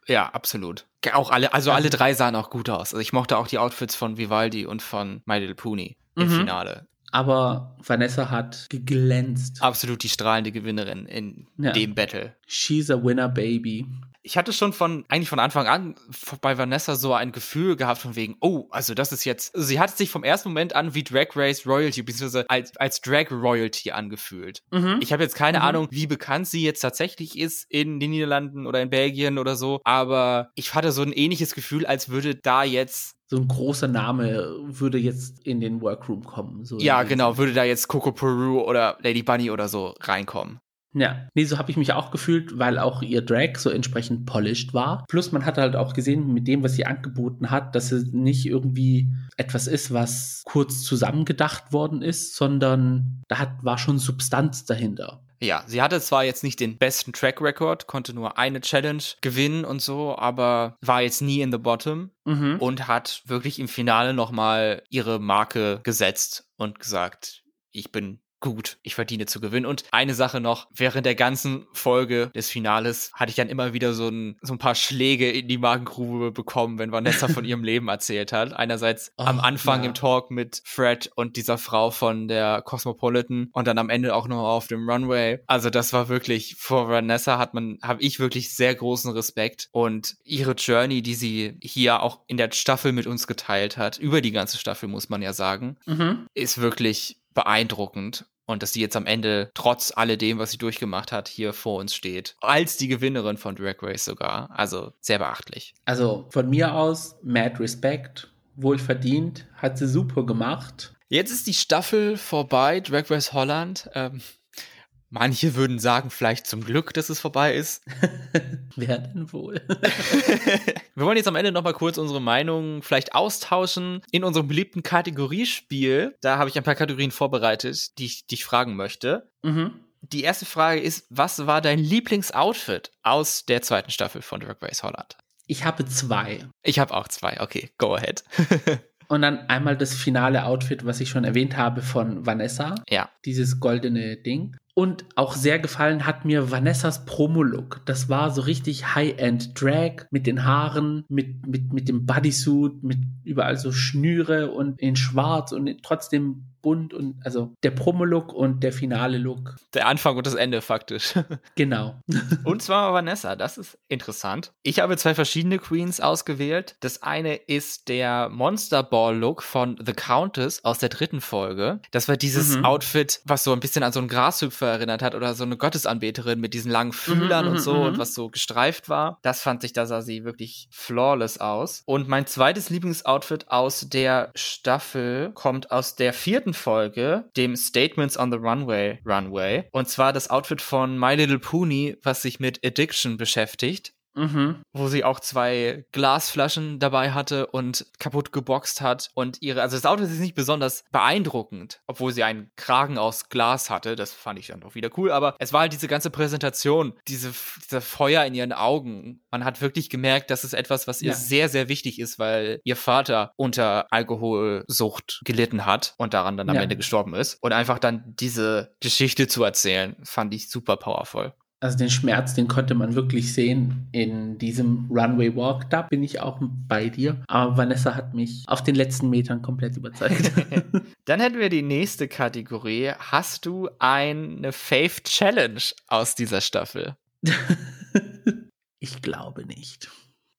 ja, absolut. Auch alle, also alle drei sahen auch gut aus. Also ich mochte auch die Outfits von Vivaldi und von My Little Pony im mhm. Finale. Aber Vanessa hat geglänzt. Absolut die strahlende Gewinnerin in ja. dem Battle. She's a winner, baby ich hatte schon von, eigentlich von Anfang an bei Vanessa so ein Gefühl gehabt von wegen, oh, also das ist jetzt, also sie hat sich vom ersten Moment an wie Drag Race Royalty, beziehungsweise als, als Drag Royalty angefühlt. Mhm. Ich habe jetzt keine mhm. Ahnung, wie bekannt sie jetzt tatsächlich ist in den Niederlanden oder in Belgien oder so, aber ich hatte so ein ähnliches Gefühl, als würde da jetzt so ein großer Name würde jetzt in den Workroom kommen. So ja, genau, würde da jetzt Coco Peru oder Lady Bunny oder so reinkommen. Ja, nee, so habe ich mich auch gefühlt, weil auch ihr Drag so entsprechend polished war. Plus man hat halt auch gesehen mit dem, was sie angeboten hat, dass es nicht irgendwie etwas ist, was kurz zusammengedacht worden ist, sondern da hat, war schon Substanz dahinter. Ja, sie hatte zwar jetzt nicht den besten Track Record, konnte nur eine Challenge gewinnen und so, aber war jetzt nie in the bottom mhm. und hat wirklich im Finale nochmal ihre Marke gesetzt und gesagt, ich bin gut, ich verdiene zu gewinnen. Und eine Sache noch, während der ganzen Folge des Finales hatte ich dann immer wieder so ein, so ein paar Schläge in die Magengrube bekommen, wenn Vanessa von ihrem Leben erzählt hat. Einerseits oh, am Anfang ja. im Talk mit Fred und dieser Frau von der Cosmopolitan und dann am Ende auch noch auf dem Runway. Also das war wirklich, vor Vanessa hat man, habe ich wirklich sehr großen Respekt und ihre Journey, die sie hier auch in der Staffel mit uns geteilt hat, über die ganze Staffel muss man ja sagen, mhm. ist wirklich beeindruckend. Und dass sie jetzt am Ende, trotz alledem, was sie durchgemacht hat, hier vor uns steht. Als die Gewinnerin von Drag Race sogar. Also sehr beachtlich. Also von mir aus, mad respect, wohl verdient, hat sie super gemacht. Jetzt ist die Staffel vorbei, Drag Race Holland. Ähm, Manche würden sagen, vielleicht zum Glück, dass es vorbei ist. Wer denn wohl? Wir wollen jetzt am Ende nochmal kurz unsere Meinungen vielleicht austauschen. In unserem beliebten Kategoriespiel, da habe ich ein paar Kategorien vorbereitet, die ich dich fragen möchte. Mhm. Die erste Frage ist, was war dein Lieblingsoutfit aus der zweiten Staffel von Drag Race Holland? Ich habe zwei. Ich habe auch zwei. Okay, go ahead. Und dann einmal das finale Outfit, was ich schon erwähnt habe von Vanessa. Ja. Dieses goldene Ding. Und auch sehr gefallen hat mir Vanessas Promo-Look. Das war so richtig High-End-Drag mit den Haaren, mit, mit, mit dem Bodysuit, mit überall so Schnüre und in schwarz und trotzdem bunt und also der Promo-Look und der finale Look. Der Anfang und das Ende faktisch. Genau. und zwar Vanessa, das ist interessant. Ich habe zwei verschiedene Queens ausgewählt. Das eine ist der Monster Ball Look von The Countess aus der dritten Folge. Das war dieses mhm. Outfit, was so ein bisschen an so einen Grashüpfer erinnert hat oder so eine Gottesanbeterin mit diesen langen Fühlern mhm, und so mhm. und was so gestreift war. Das fand ich, da sah sie wirklich flawless aus. Und mein zweites Lieblingsoutfit aus der Staffel kommt aus der vierten vierten Folge, dem Statements on the Runway Runway. Und zwar das Outfit von My Little Pony, was sich mit Addiction beschäftigt. Mhm. Wo sie auch zwei Glasflaschen dabei hatte und kaputt geboxt hat. Und ihre, also das Auto ist nicht besonders beeindruckend, obwohl sie einen Kragen aus Glas hatte. Das fand ich dann auch wieder cool. Aber es war halt diese ganze Präsentation, diese, dieser Feuer in ihren Augen. Man hat wirklich gemerkt, dass es etwas, was ihr ja. sehr, sehr wichtig ist, weil ihr Vater unter Alkoholsucht gelitten hat und daran dann am ja. Ende gestorben ist. Und einfach dann diese Geschichte zu erzählen, fand ich super powerful. Also den Schmerz, den konnte man wirklich sehen in diesem Runway Walk. Da bin ich auch bei dir. Aber Vanessa hat mich auf den letzten Metern komplett überzeugt. Dann hätten wir die nächste Kategorie. Hast du eine Faith Challenge aus dieser Staffel? ich glaube nicht.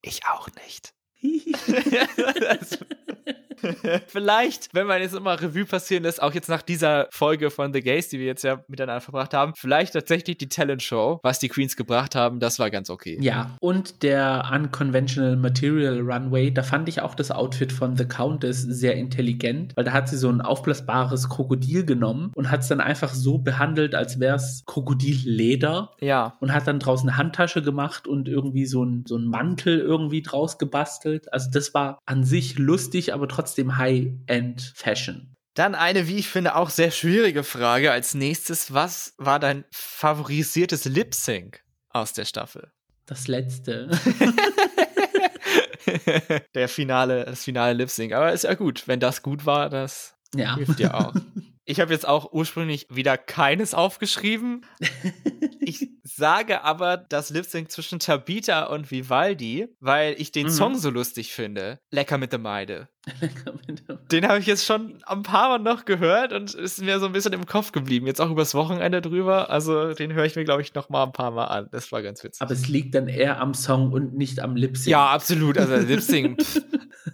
Ich auch nicht. Vielleicht, wenn man jetzt immer Revue passieren lässt, auch jetzt nach dieser Folge von The Gays, die wir jetzt ja miteinander verbracht haben, vielleicht tatsächlich die Talent Show, was die Queens gebracht haben, das war ganz okay. Ja, und der Unconventional Material Runway, da fand ich auch das Outfit von The Countess sehr intelligent, weil da hat sie so ein aufblasbares Krokodil genommen und hat es dann einfach so behandelt, als wäre es Krokodilleder. Ja. Und hat dann draußen eine Handtasche gemacht und irgendwie so ein, so ein Mantel irgendwie draus gebastelt. Also das war an sich lustig, aber trotzdem trotzdem High-End-Fashion. Dann eine, wie ich finde, auch sehr schwierige Frage als nächstes. Was war dein favorisiertes Lip-Sync aus der Staffel? Das letzte. der finale, das finale Lip-Sync. Aber ist ja gut. Wenn das gut war, das ja. hilft dir auch. Ich habe jetzt auch ursprünglich wieder keines aufgeschrieben. ich sage aber das Lip Sync zwischen Tabita und Vivaldi, weil ich den mhm. Song so lustig finde. Lecker mit der Meide. Den habe ich jetzt schon ein paar Mal noch gehört und ist mir so ein bisschen im Kopf geblieben. Jetzt auch übers Wochenende drüber. Also den höre ich mir, glaube ich, noch mal ein paar Mal an. Das war ganz witzig. Aber es liegt dann eher am Song und nicht am Lip Sync. Ja, absolut. Also Lip Sync.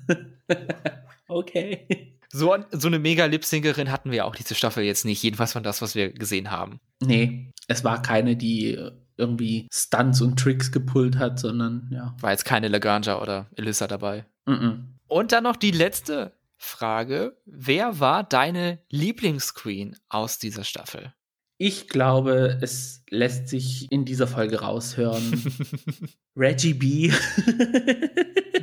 okay. So, so eine mega Lip-Syncerin hatten wir auch diese Staffel jetzt nicht, jedenfalls von das, was wir gesehen haben. Nee, es war keine, die irgendwie Stunts und Tricks gepullt hat, sondern ja. War jetzt keine Laganja oder Elissa dabei. Mm -mm. Und dann noch die letzte Frage. Wer war deine Lieblingsqueen aus dieser Staffel? Ich glaube, es lässt sich in dieser Folge raushören. Reggie B.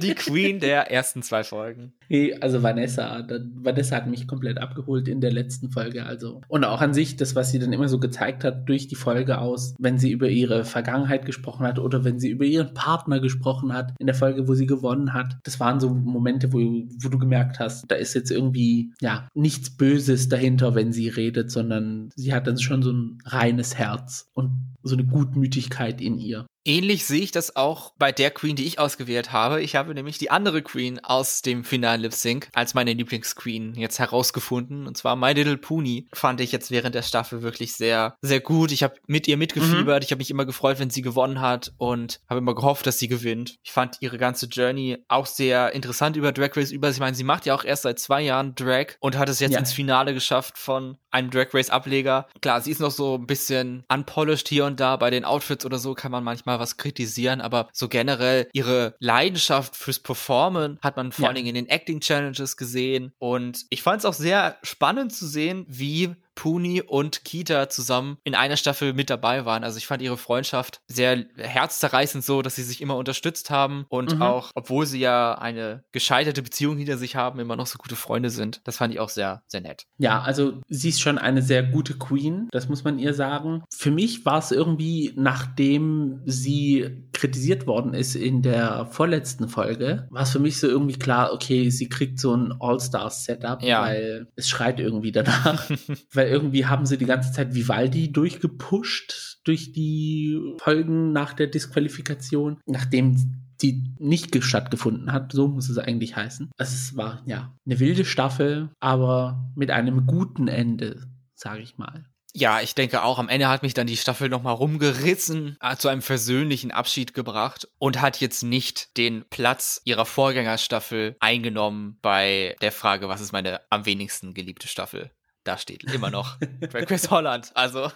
Die Queen der ersten zwei Folgen. Also Vanessa, Vanessa hat mich komplett abgeholt in der letzten Folge. Also und auch an sich das, was sie dann immer so gezeigt hat durch die Folge aus, wenn sie über ihre Vergangenheit gesprochen hat oder wenn sie über ihren Partner gesprochen hat in der Folge, wo sie gewonnen hat. Das waren so Momente, wo, wo du gemerkt hast, da ist jetzt irgendwie ja nichts Böses dahinter, wenn sie redet, sondern sie hat dann schon so ein reines Herz und so eine Gutmütigkeit in ihr. Ähnlich sehe ich das auch bei der Queen, die ich ausgewählt habe. Ich habe nämlich die andere Queen aus dem finalen Lip Sync als meine Lieblingsqueen jetzt herausgefunden. Und zwar My Little Pony fand ich jetzt während der Staffel wirklich sehr, sehr gut. Ich habe mit ihr mitgefiebert. Mhm. Ich habe mich immer gefreut, wenn sie gewonnen hat und habe immer gehofft, dass sie gewinnt. Ich fand ihre ganze Journey auch sehr interessant über Drag Race über. Ich meine, sie macht ja auch erst seit zwei Jahren Drag und hat es jetzt ja. ins Finale geschafft von einem Drag Race Ableger. Klar, sie ist noch so ein bisschen unpolished hier und da. Bei den Outfits oder so kann man manchmal was kritisieren, aber so generell ihre Leidenschaft fürs Performen hat man vor ja. allen Dingen in den Acting Challenges gesehen. Und ich fand es auch sehr spannend zu sehen, wie Puni und Kita zusammen in einer Staffel mit dabei waren. Also ich fand ihre Freundschaft sehr herzzerreißend so, dass sie sich immer unterstützt haben und mhm. auch, obwohl sie ja eine gescheiterte Beziehung hinter sich haben, immer noch so gute Freunde sind. Das fand ich auch sehr, sehr nett. Ja, also sie ist schon eine sehr gute Queen, das muss man ihr sagen. Für mich war es irgendwie, nachdem sie kritisiert worden ist in der vorletzten Folge, war es für mich so irgendwie klar, okay, sie kriegt so ein All-Stars-Setup, ja. weil es schreit irgendwie danach. weil weil irgendwie haben sie die ganze Zeit Vivaldi durchgepusht durch die Folgen nach der Disqualifikation, nachdem die nicht stattgefunden hat, so muss es eigentlich heißen. Es war ja eine wilde Staffel, aber mit einem guten Ende, sage ich mal. Ja, ich denke auch, am Ende hat mich dann die Staffel nochmal rumgerissen, hat zu einem versöhnlichen Abschied gebracht und hat jetzt nicht den Platz ihrer Vorgängerstaffel eingenommen bei der Frage, was ist meine am wenigsten geliebte Staffel da steht immer noch Drag Race Holland. Also,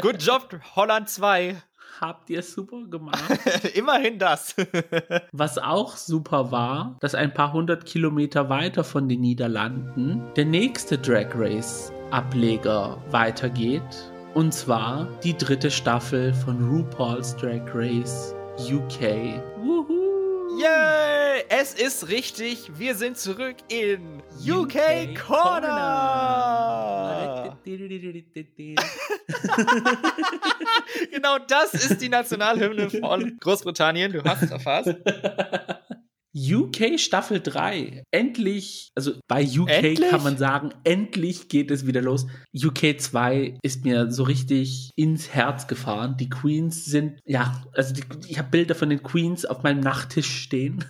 good job, Holland 2. Habt ihr super gemacht. Immerhin das. Was auch super war, dass ein paar hundert Kilometer weiter von den Niederlanden der nächste Drag Race Ableger weitergeht. Und zwar die dritte Staffel von RuPaul's Drag Race UK. Wuhu! Yay! es ist richtig. Wir sind zurück in UK, UK Corner. genau das ist die Nationalhymne von Großbritannien. Du hast es erfasst. UK Staffel 3. Endlich, also bei UK endlich? kann man sagen, endlich geht es wieder los. UK 2 ist mir so richtig ins Herz gefahren. Die Queens sind, ja, also die, ich habe Bilder von den Queens auf meinem Nachttisch stehen.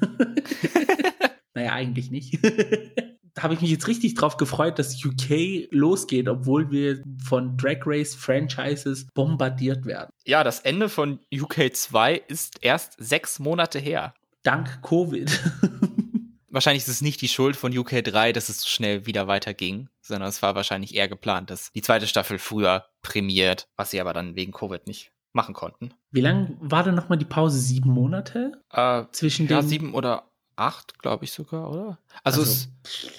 naja, eigentlich nicht. da habe ich mich jetzt richtig drauf gefreut, dass UK losgeht, obwohl wir von Drag Race Franchises bombardiert werden. Ja, das Ende von UK 2 ist erst sechs Monate her dank Covid. wahrscheinlich ist es nicht die Schuld von UK 3, dass es so schnell wieder weiterging, sondern es war wahrscheinlich eher geplant, dass die zweite Staffel früher premiert, was sie aber dann wegen Covid nicht machen konnten. Wie lange war denn nochmal die Pause? Sieben Monate? Äh, zwischen ja, sieben oder acht, glaube ich sogar, oder? Also, also es,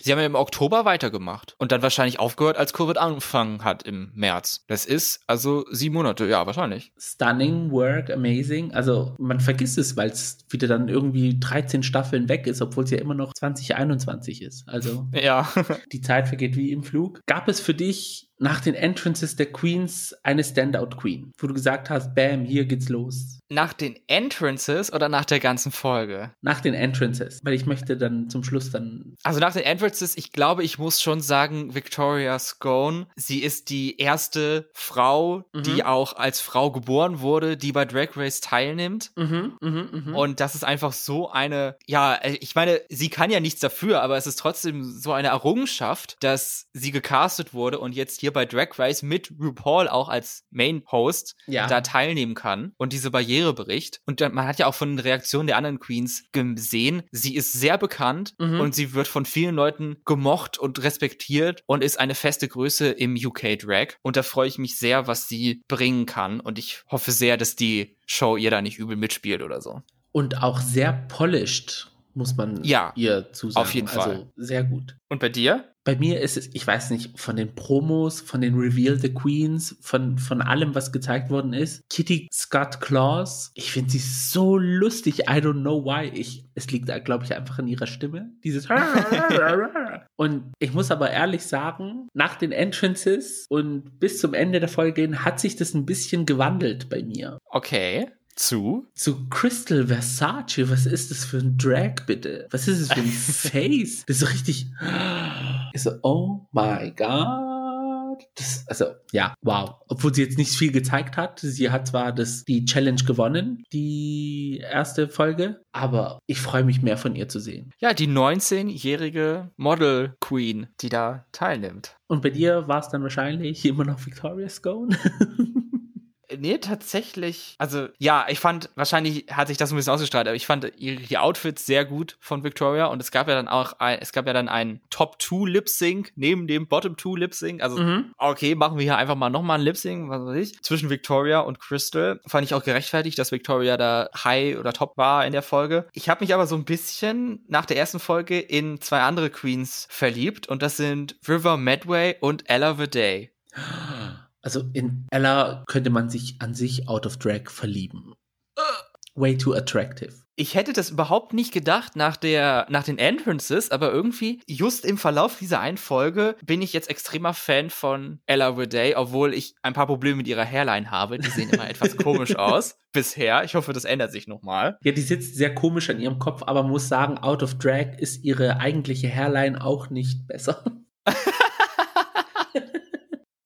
sie haben ja im Oktober weitergemacht und dann wahrscheinlich aufgehört, als Covid angefangen hat im März. Das ist also sieben Monate, ja, wahrscheinlich. Stunning work, amazing. Also man vergisst es, weil es wieder dann irgendwie 13 Staffeln weg ist, obwohl es ja immer noch 2021 ist. Also ja. die Zeit vergeht wie im Flug. Gab es für dich nach den Entrances der Queens eine Standout Queen, wo du gesagt hast, bam, hier geht's los. Nach den Entrances oder nach der ganzen Folge? Nach den Entrances, weil ich möchte dann zum Schluss dann. Also nach den Entrances, ich glaube, ich muss schon sagen, Victoria Scone, sie ist die erste Frau, mhm. die auch als Frau geboren wurde, die bei Drag Race teilnimmt. Mhm, mh, mh. Und das ist einfach so eine, ja, ich meine, sie kann ja nichts dafür, aber es ist trotzdem so eine Errungenschaft, dass sie gecastet wurde und jetzt hier hier bei Drag Race mit RuPaul auch als Main Host ja. da teilnehmen kann und diese Barriere bricht. Und man hat ja auch von den Reaktionen der anderen Queens gesehen, sie ist sehr bekannt mhm. und sie wird von vielen Leuten gemocht und respektiert und ist eine feste Größe im UK Drag. Und da freue ich mich sehr, was sie bringen kann. Und ich hoffe sehr, dass die Show ihr da nicht übel mitspielt oder so. Und auch sehr polished muss man ja, ihr zusagen. Auf jeden Fall. Also sehr gut. Und bei dir? Bei mir ist es, ich weiß nicht, von den Promos, von den Reveal the Queens, von, von allem, was gezeigt worden ist. Kitty Scott Claus, ich finde sie so lustig. I don't know why. Ich, es liegt glaube ich, einfach in ihrer Stimme. Dieses Und ich muss aber ehrlich sagen, nach den Entrances und bis zum Ende der Folge hat sich das ein bisschen gewandelt bei mir. Okay. Zu? Zu Crystal Versace. Was ist das für ein Drag, bitte? Was ist das für ein Face? Das ist so richtig. Ich so, oh my God. Das, also, ja, wow. Obwohl sie jetzt nicht viel gezeigt hat. Sie hat zwar das, die Challenge gewonnen, die erste Folge, aber ich freue mich mehr von ihr zu sehen. Ja, die 19-jährige Model Queen, die da teilnimmt. Und bei dir war es dann wahrscheinlich immer noch Victoria Scone? Nee, tatsächlich. Also, ja, ich fand, wahrscheinlich hat sich das ein bisschen ausgestrahlt, aber ich fand die Outfits sehr gut von Victoria und es gab ja dann auch ein, es gab ja dann einen Top 2 Lip Sync neben dem Bottom 2 Lip Sync. Also, mhm. okay, machen wir hier einfach mal nochmal ein Lip Sync, was weiß ich, zwischen Victoria und Crystal. Fand ich auch gerechtfertigt, dass Victoria da High oder Top war in der Folge. Ich habe mich aber so ein bisschen nach der ersten Folge in zwei andere Queens verliebt und das sind River Medway und Ella the Day. Also in Ella könnte man sich an sich out of drag verlieben. Way too attractive. Ich hätte das überhaupt nicht gedacht nach der, nach den Entrances, aber irgendwie, just im Verlauf dieser einen Folge bin ich jetzt extremer Fan von Ella Day, obwohl ich ein paar Probleme mit ihrer Hairline habe. Die sehen immer etwas komisch aus. Bisher. Ich hoffe, das ändert sich nochmal. Ja, die sitzt sehr komisch an ihrem Kopf, aber muss sagen, out of drag ist ihre eigentliche Hairline auch nicht besser.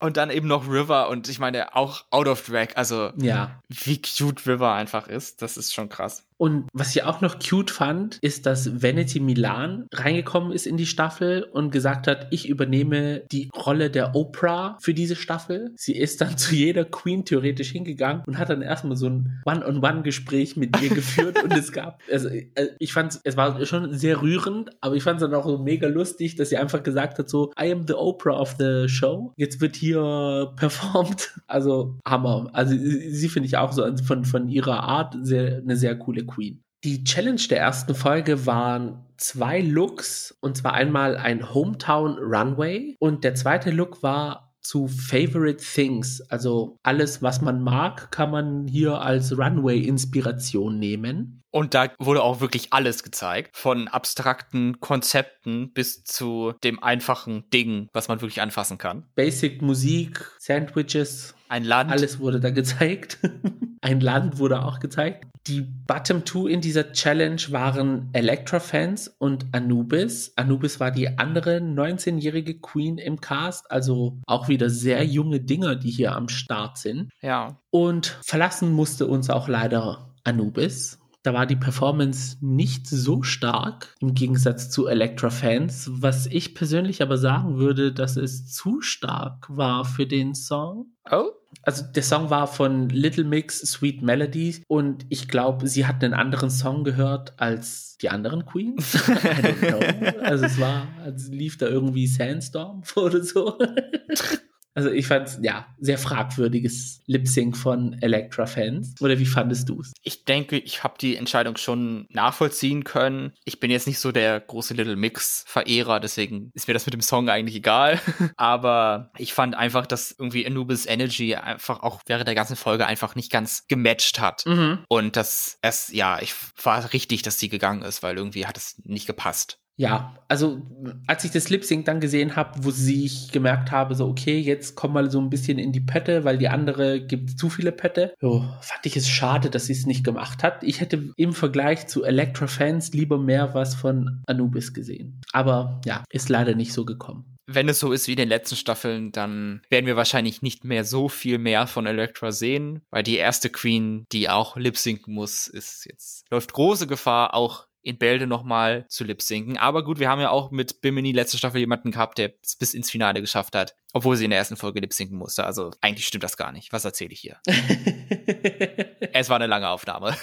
Und dann eben noch River und ich meine auch out of drag. Also ja. wie cute River einfach ist, das ist schon krass. Und was ich auch noch cute fand, ist, dass Vanity Milan reingekommen ist in die Staffel und gesagt hat, ich übernehme die Rolle der Oprah für diese Staffel. Sie ist dann zu jeder Queen theoretisch hingegangen und hat dann erstmal so ein One-on-One-Gespräch mit ihr geführt und es gab, also äh, ich fand es war schon sehr rührend, aber ich fand es dann auch so mega lustig, dass sie einfach gesagt hat so, I am the Oprah of the show. Jetzt wird hier performt. Also Hammer. Also sie, sie finde ich auch so von, von ihrer Art sehr, eine sehr coole Queen. Die Challenge der ersten Folge waren zwei Looks und zwar einmal ein Hometown Runway und der zweite Look war zu Favorite Things. Also alles, was man mag, kann man hier als Runway-Inspiration nehmen. Und da wurde auch wirklich alles gezeigt. Von abstrakten Konzepten bis zu dem einfachen Ding, was man wirklich anfassen kann. Basic Musik, Sandwiches. Ein Land. Alles wurde da gezeigt. Ein Land wurde auch gezeigt. Die Bottom Two in dieser Challenge waren Elektra-Fans und Anubis. Anubis war die andere 19-jährige Queen im Cast, also auch wieder sehr junge Dinger, die hier am Start sind. Ja. Und verlassen musste uns auch leider Anubis. Da war die Performance nicht so stark im Gegensatz zu Elektra-Fans, was ich persönlich aber sagen würde, dass es zu stark war für den Song. Oh? Also der Song war von Little Mix Sweet Melodies und ich glaube, sie hat einen anderen Song gehört als die anderen Queens. I don't know. Also es war, also lief da irgendwie Sandstorm oder so. Also ich fand ja sehr fragwürdiges Lip Sync von Elektra-Fans. Oder wie fandest du es? Ich denke, ich habe die Entscheidung schon nachvollziehen können. Ich bin jetzt nicht so der große Little Mix-Verehrer, deswegen ist mir das mit dem Song eigentlich egal. Aber ich fand einfach, dass irgendwie Anubis Energy einfach auch während der ganzen Folge einfach nicht ganz gematcht hat. Mhm. Und dass es, ja, ich war richtig, dass sie gegangen ist, weil irgendwie hat es nicht gepasst. Ja, also als ich das Lip Sync dann gesehen habe, wo sie ich gemerkt habe, so okay, jetzt komm mal so ein bisschen in die Pette, weil die andere gibt zu viele Pette. Jo, fand ich es schade, dass sie es nicht gemacht hat. Ich hätte im Vergleich zu Electra Fans lieber mehr was von Anubis gesehen. Aber ja, ist leider nicht so gekommen. Wenn es so ist wie in den letzten Staffeln, dann werden wir wahrscheinlich nicht mehr so viel mehr von Elektra sehen, weil die erste Queen, die auch lip muss, ist jetzt läuft große Gefahr, auch in Bälde nochmal zu lip sinken. Aber gut, wir haben ja auch mit Bimini letzte Staffel jemanden gehabt, der es bis ins Finale geschafft hat, obwohl sie in der ersten Folge lip sinken musste. Also eigentlich stimmt das gar nicht. Was erzähle ich hier? es war eine lange Aufnahme.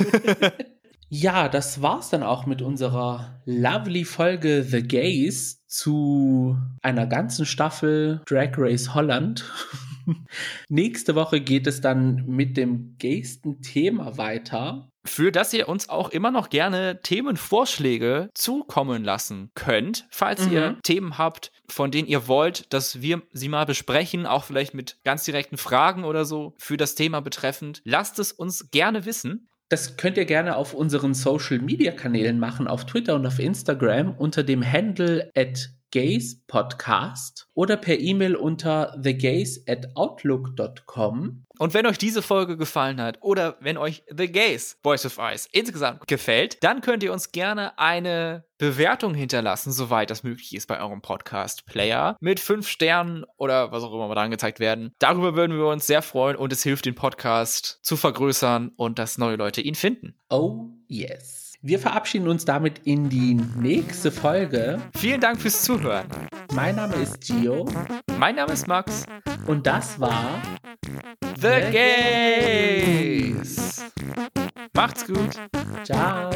ja, das war's dann auch mit unserer lovely Folge The Gays zu einer ganzen Staffel Drag Race Holland. Nächste Woche geht es dann mit dem gaysten Thema weiter. Für das ihr uns auch immer noch gerne Themenvorschläge zukommen lassen könnt, falls mhm. ihr Themen habt, von denen ihr wollt, dass wir sie mal besprechen, auch vielleicht mit ganz direkten Fragen oder so für das Thema betreffend. Lasst es uns gerne wissen. Das könnt ihr gerne auf unseren Social Media Kanälen machen, auf Twitter und auf Instagram unter dem Handle at Gays Podcast oder per E-Mail unter thegays at outlook.com. Und wenn euch diese Folge gefallen hat oder wenn euch The Gays Voice of Ice insgesamt gefällt, dann könnt ihr uns gerne eine Bewertung hinterlassen, soweit das möglich ist bei eurem Podcast-Player, mit fünf Sternen oder was auch immer mal da angezeigt werden. Darüber würden wir uns sehr freuen und es hilft, den Podcast zu vergrößern und dass neue Leute ihn finden. Oh, yes. Wir verabschieden uns damit in die nächste Folge. Vielen Dank fürs Zuhören. Mein Name ist Gio. Mein Name ist Max. Und das war The, The Gays. Macht's gut. Ciao.